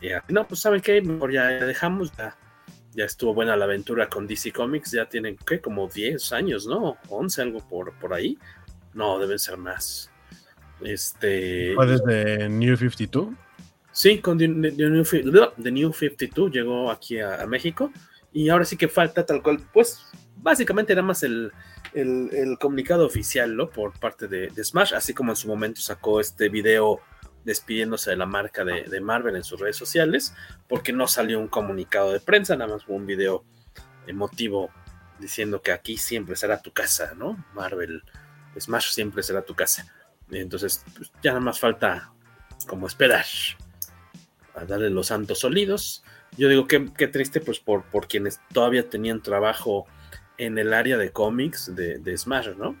Y no, pues saben qué, mejor ya dejamos, ya, ya estuvo buena la aventura con DC Comics, ya tienen, ¿qué? Como 10 años, ¿no? 11, algo por, por ahí. No, deben ser más. Este... ¿Fue desde New 52? Sí, con The, New, 52 llegó aquí a México y ahora sí que falta tal cual, pues básicamente era más el, comunicado oficial, ¿no? Por parte de, Smash, así como en su momento sacó este video despidiéndose de la marca de, Marvel en sus redes sociales, porque no salió un comunicado de prensa, nada más fue un video emotivo diciendo que aquí siempre será tu casa, ¿no? Marvel, Smash siempre será tu casa. Entonces, pues, ya nada más falta como esperar a darle los santos sólidos yo digo que qué triste, pues por, por quienes todavía tenían trabajo en el área de cómics de, de Smash, ¿no?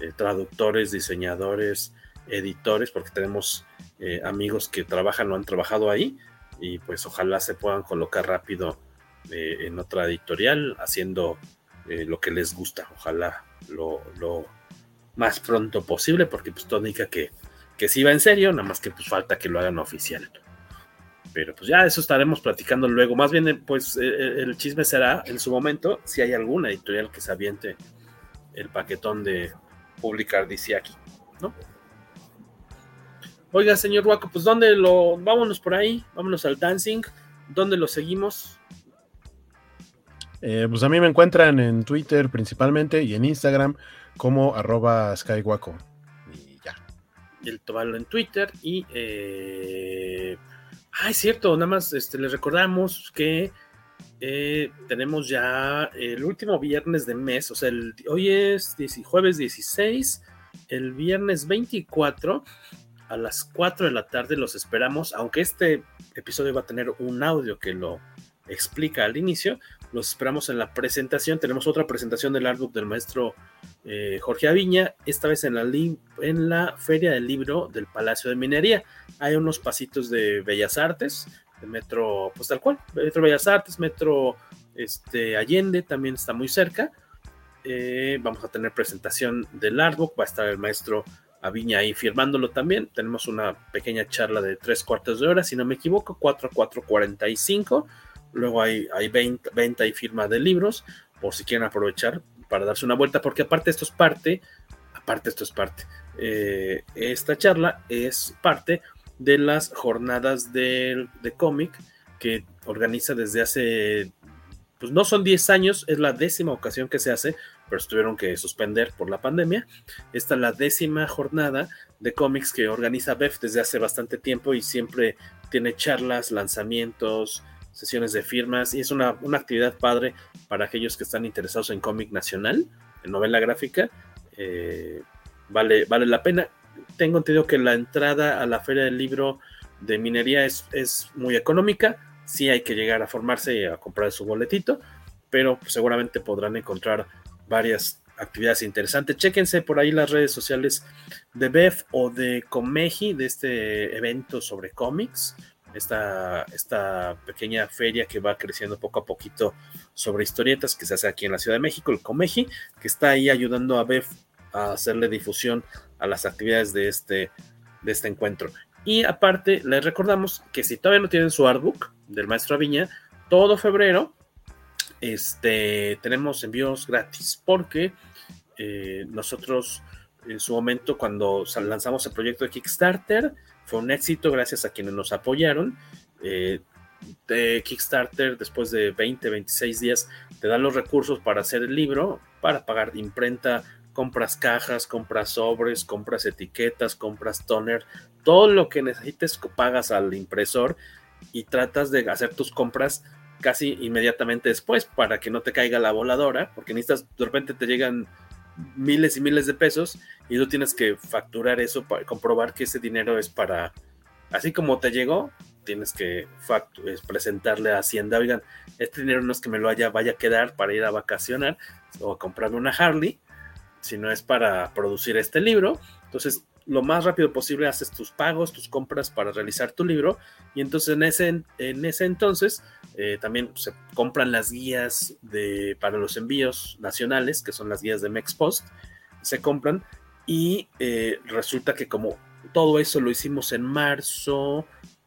Eh, traductores, diseñadores, editores, porque tenemos eh, amigos que trabajan o han trabajado ahí, y pues ojalá se puedan colocar rápido eh, en otra editorial haciendo lo que les gusta, ojalá lo, lo, más pronto posible, porque pues todo indica que, que sí va en serio, nada más que pues falta que lo hagan oficial pero pues ya eso estaremos platicando luego. Más bien, eh, pues eh, eh, el chisme será en su momento si hay alguna editorial que se aviente el paquetón de publicar DC aquí, ¿no? Oiga, señor Waco, pues ¿dónde lo... Vámonos por ahí, vámonos al dancing. ¿Dónde lo seguimos? pues a mí me encuentran en Twitter principalmente y en Instagram como arroba skywaco. Y ya. Y el Tobalo en Twitter y Ah, es cierto, nada más este, les recordamos que eh, tenemos ya el último viernes de mes, o sea, el, hoy es jueves 16, el viernes 24 a las 4 de la tarde los esperamos, aunque este episodio va a tener un audio que lo explica al inicio, los esperamos en la presentación, tenemos otra presentación del artbook del maestro eh, Jorge Aviña, esta vez en la, en la Feria del Libro del Palacio de Minería. Hay unos pasitos de Bellas Artes, de Metro, pues tal cual, Metro Bellas Artes, Metro este, Allende, también está muy cerca. Eh, vamos a tener presentación del artbook, va a estar el maestro Aviña ahí firmándolo también. Tenemos una pequeña charla de tres cuartos de hora, si no me equivoco, 4 a 4.45. Luego hay, hay venta y firma de libros, por si quieren aprovechar, para darse una vuelta, porque aparte esto es parte, aparte esto es parte, eh, esta charla es parte de las jornadas de, de cómic que organiza desde hace, pues no son 10 años, es la décima ocasión que se hace, pero se tuvieron que suspender por la pandemia. Esta es la décima jornada de cómics que organiza BEF desde hace bastante tiempo y siempre tiene charlas, lanzamientos, sesiones de firmas y es una, actividad padre para aquellos que están interesados en cómic nacional, en novela gráfica. Eh, vale, vale la pena. Tengo entendido que la entrada a la feria del libro de minería es, es muy económica. Sí hay que llegar a formarse y a comprar su boletito, pero seguramente podrán encontrar varias actividades interesantes. Chéquense por ahí las redes sociales de BEF o de Comeji, de este evento sobre cómics, esta, esta pequeña feria que va creciendo poco a poquito sobre historietas que se hace aquí en la Ciudad de México, el Comeji, que está ahí ayudando a BEF a hacerle difusión a las actividades de este, de este encuentro. Y aparte, les recordamos que si todavía no tienen su artbook del maestro Aviña, todo febrero este, tenemos envíos gratis porque eh, nosotros en su momento cuando lanzamos el proyecto de Kickstarter fue un éxito gracias a quienes nos apoyaron. Eh, de Kickstarter después de 20, 26 días te dan los recursos para hacer el libro, para pagar imprenta, compras cajas, compras sobres, compras etiquetas, compras toner, todo lo que necesites pagas al impresor y tratas de hacer tus compras casi inmediatamente después para que no te caiga la voladora, porque necesitas, de repente te llegan miles y miles de pesos y tú tienes que facturar eso para comprobar que ese dinero es para, así como te llegó, tienes que presentarle a Hacienda, oigan, este dinero no es que me lo haya, vaya a quedar para ir a vacacionar o a comprarme una Harley, sino es para producir este libro. Entonces, lo más rápido posible haces tus pagos, tus compras para realizar tu libro y entonces en ese, en ese entonces eh, también se compran las guías de, para los envíos nacionales, que son las guías de Mexpost, se compran y eh, resulta que como todo eso lo hicimos en marzo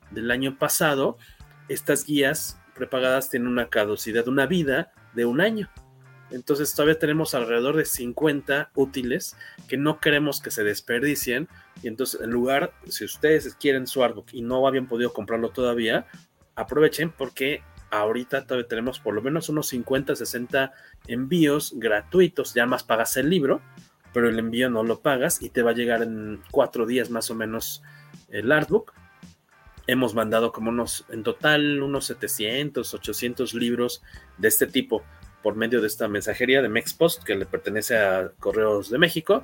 del año pasado, estas guías prepagadas tienen una caducidad, una vida de un año. Entonces todavía tenemos alrededor de 50 útiles que no queremos que se desperdicien. Y entonces en lugar, si ustedes quieren su artbook y no habían podido comprarlo todavía, aprovechen porque ahorita todavía tenemos por lo menos unos 50, 60 envíos gratuitos. Ya más pagas el libro, pero el envío no lo pagas y te va a llegar en cuatro días más o menos el artbook. Hemos mandado como unos, en total, unos 700, 800 libros de este tipo por medio de esta mensajería de Mexpost que le pertenece a Correos de México,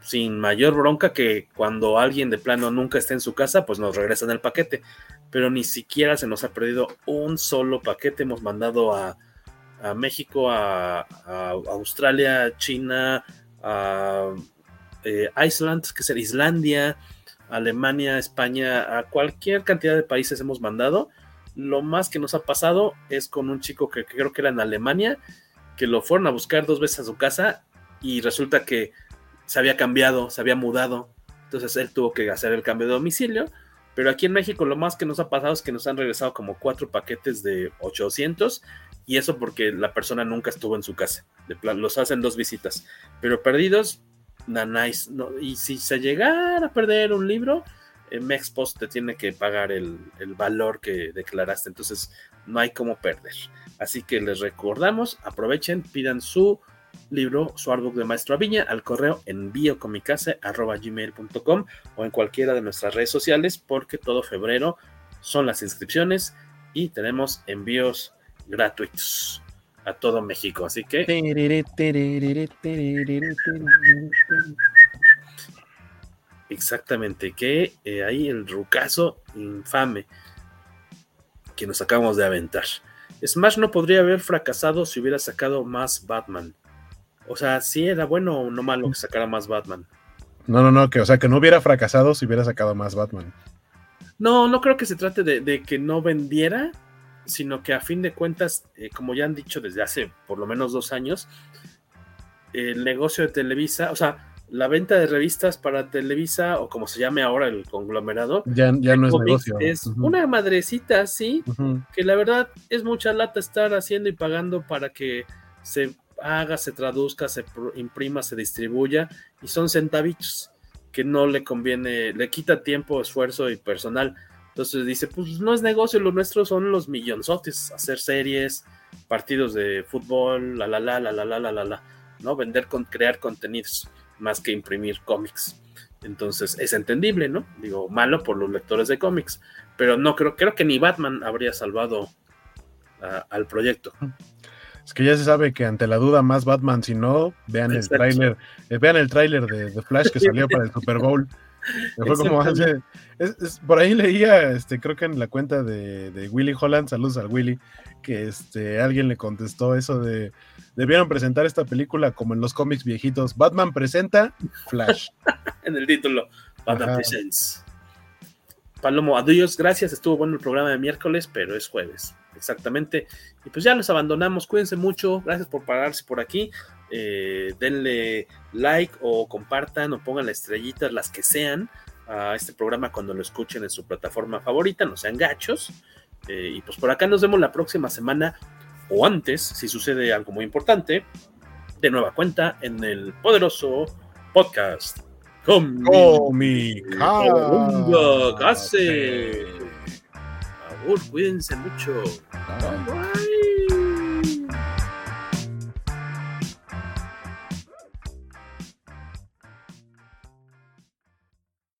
sin mayor bronca que cuando alguien de plano nunca esté en su casa, pues nos regresan el paquete. Pero ni siquiera se nos ha perdido un solo paquete. Hemos mandado a, México, a, Australia, China, a eh, Iceland, que es Islandia, Alemania, España, a cualquier cantidad de países hemos mandado lo más que nos ha pasado es con un chico que, creo que era en Alemania, que lo fueron a buscar dos veces a su casa y resulta que se había cambiado, se había mudado. Entonces él tuvo que hacer el cambio de domicilio. Pero aquí en México lo más que nos ha pasado es que nos han regresado como cuatro paquetes de 800 y eso porque la persona nunca estuvo en su casa. los hacen dos visitas. Pero perdidos, na nice. No, y si se llegara a perder un libro, Mexpost te tiene que pagar el, valor que declaraste, entonces no hay cómo perder. Así que les recordamos, aprovechen, pidan su libro, su artbook de Maestro Aviña al correo envíocomicase.gmail.com o en cualquiera de nuestras redes sociales porque todo febrero son las inscripciones y tenemos envíos gratuitos a todo México. Así que... Exactamente, que eh, ahí el rucazo infame que nos acabamos de aventar. Smash no podría haber fracasado si hubiera sacado más Batman. O sea, si era bueno o no malo que sacara más Batman. No, no, no, que o sea que no hubiera fracasado si hubiera sacado más Batman. No, no creo que se trate de, que no vendiera, sino que a fin de cuentas, eh, como ya han dicho desde hace por lo menos dos años, el negocio de Televisa, o sea, la venta de revistas para Televisa o como se llame ahora el conglomerado. Ya, ya no es negocio. Es una madrecita así, que la verdad es mucha lata estar haciendo y pagando para que se haga, se traduzca, se imprima, se distribuya y son centavitos que no le conviene, le quita tiempo, esfuerzo y personal. Entonces dice, pues no es negocio, lo nuestro son los millonzotes, hacer series, partidos de fútbol, la la la la la la la la la, ¿no? Vender con crear contenidos más que imprimir cómics. Entonces es entendible, ¿no? Digo, malo por los lectores de cómics, pero no creo, creo que ni Batman habría salvado al proyecto. Es que ya se sabe que ante la duda más Batman, si no, vean el tráiler, eh, vean el tráiler de, Flash que salió para el Super Bowl. fue como hace, por ahí leía, este, creo que en la cuenta de, de, Willy Holland, saludos al Willy, que este, alguien le contestó eso de, debieron presentar esta película como en los cómics viejitos, Batman presenta Flash. en el título, Batman Presents. Palomo, adiós, gracias, estuvo bueno el programa de miércoles, pero es jueves, exactamente. Y pues ya los abandonamos, cuídense mucho, gracias por pararse por aquí. Eh, denle like o compartan o pongan las estrellitas, las que sean, a este programa cuando lo escuchen en su plataforma favorita, no sean gachos. Eh, y pues por acá nos vemos la próxima semana o antes, si sucede algo muy importante, de nueva cuenta en el poderoso podcast. Con mi cuídense mucho.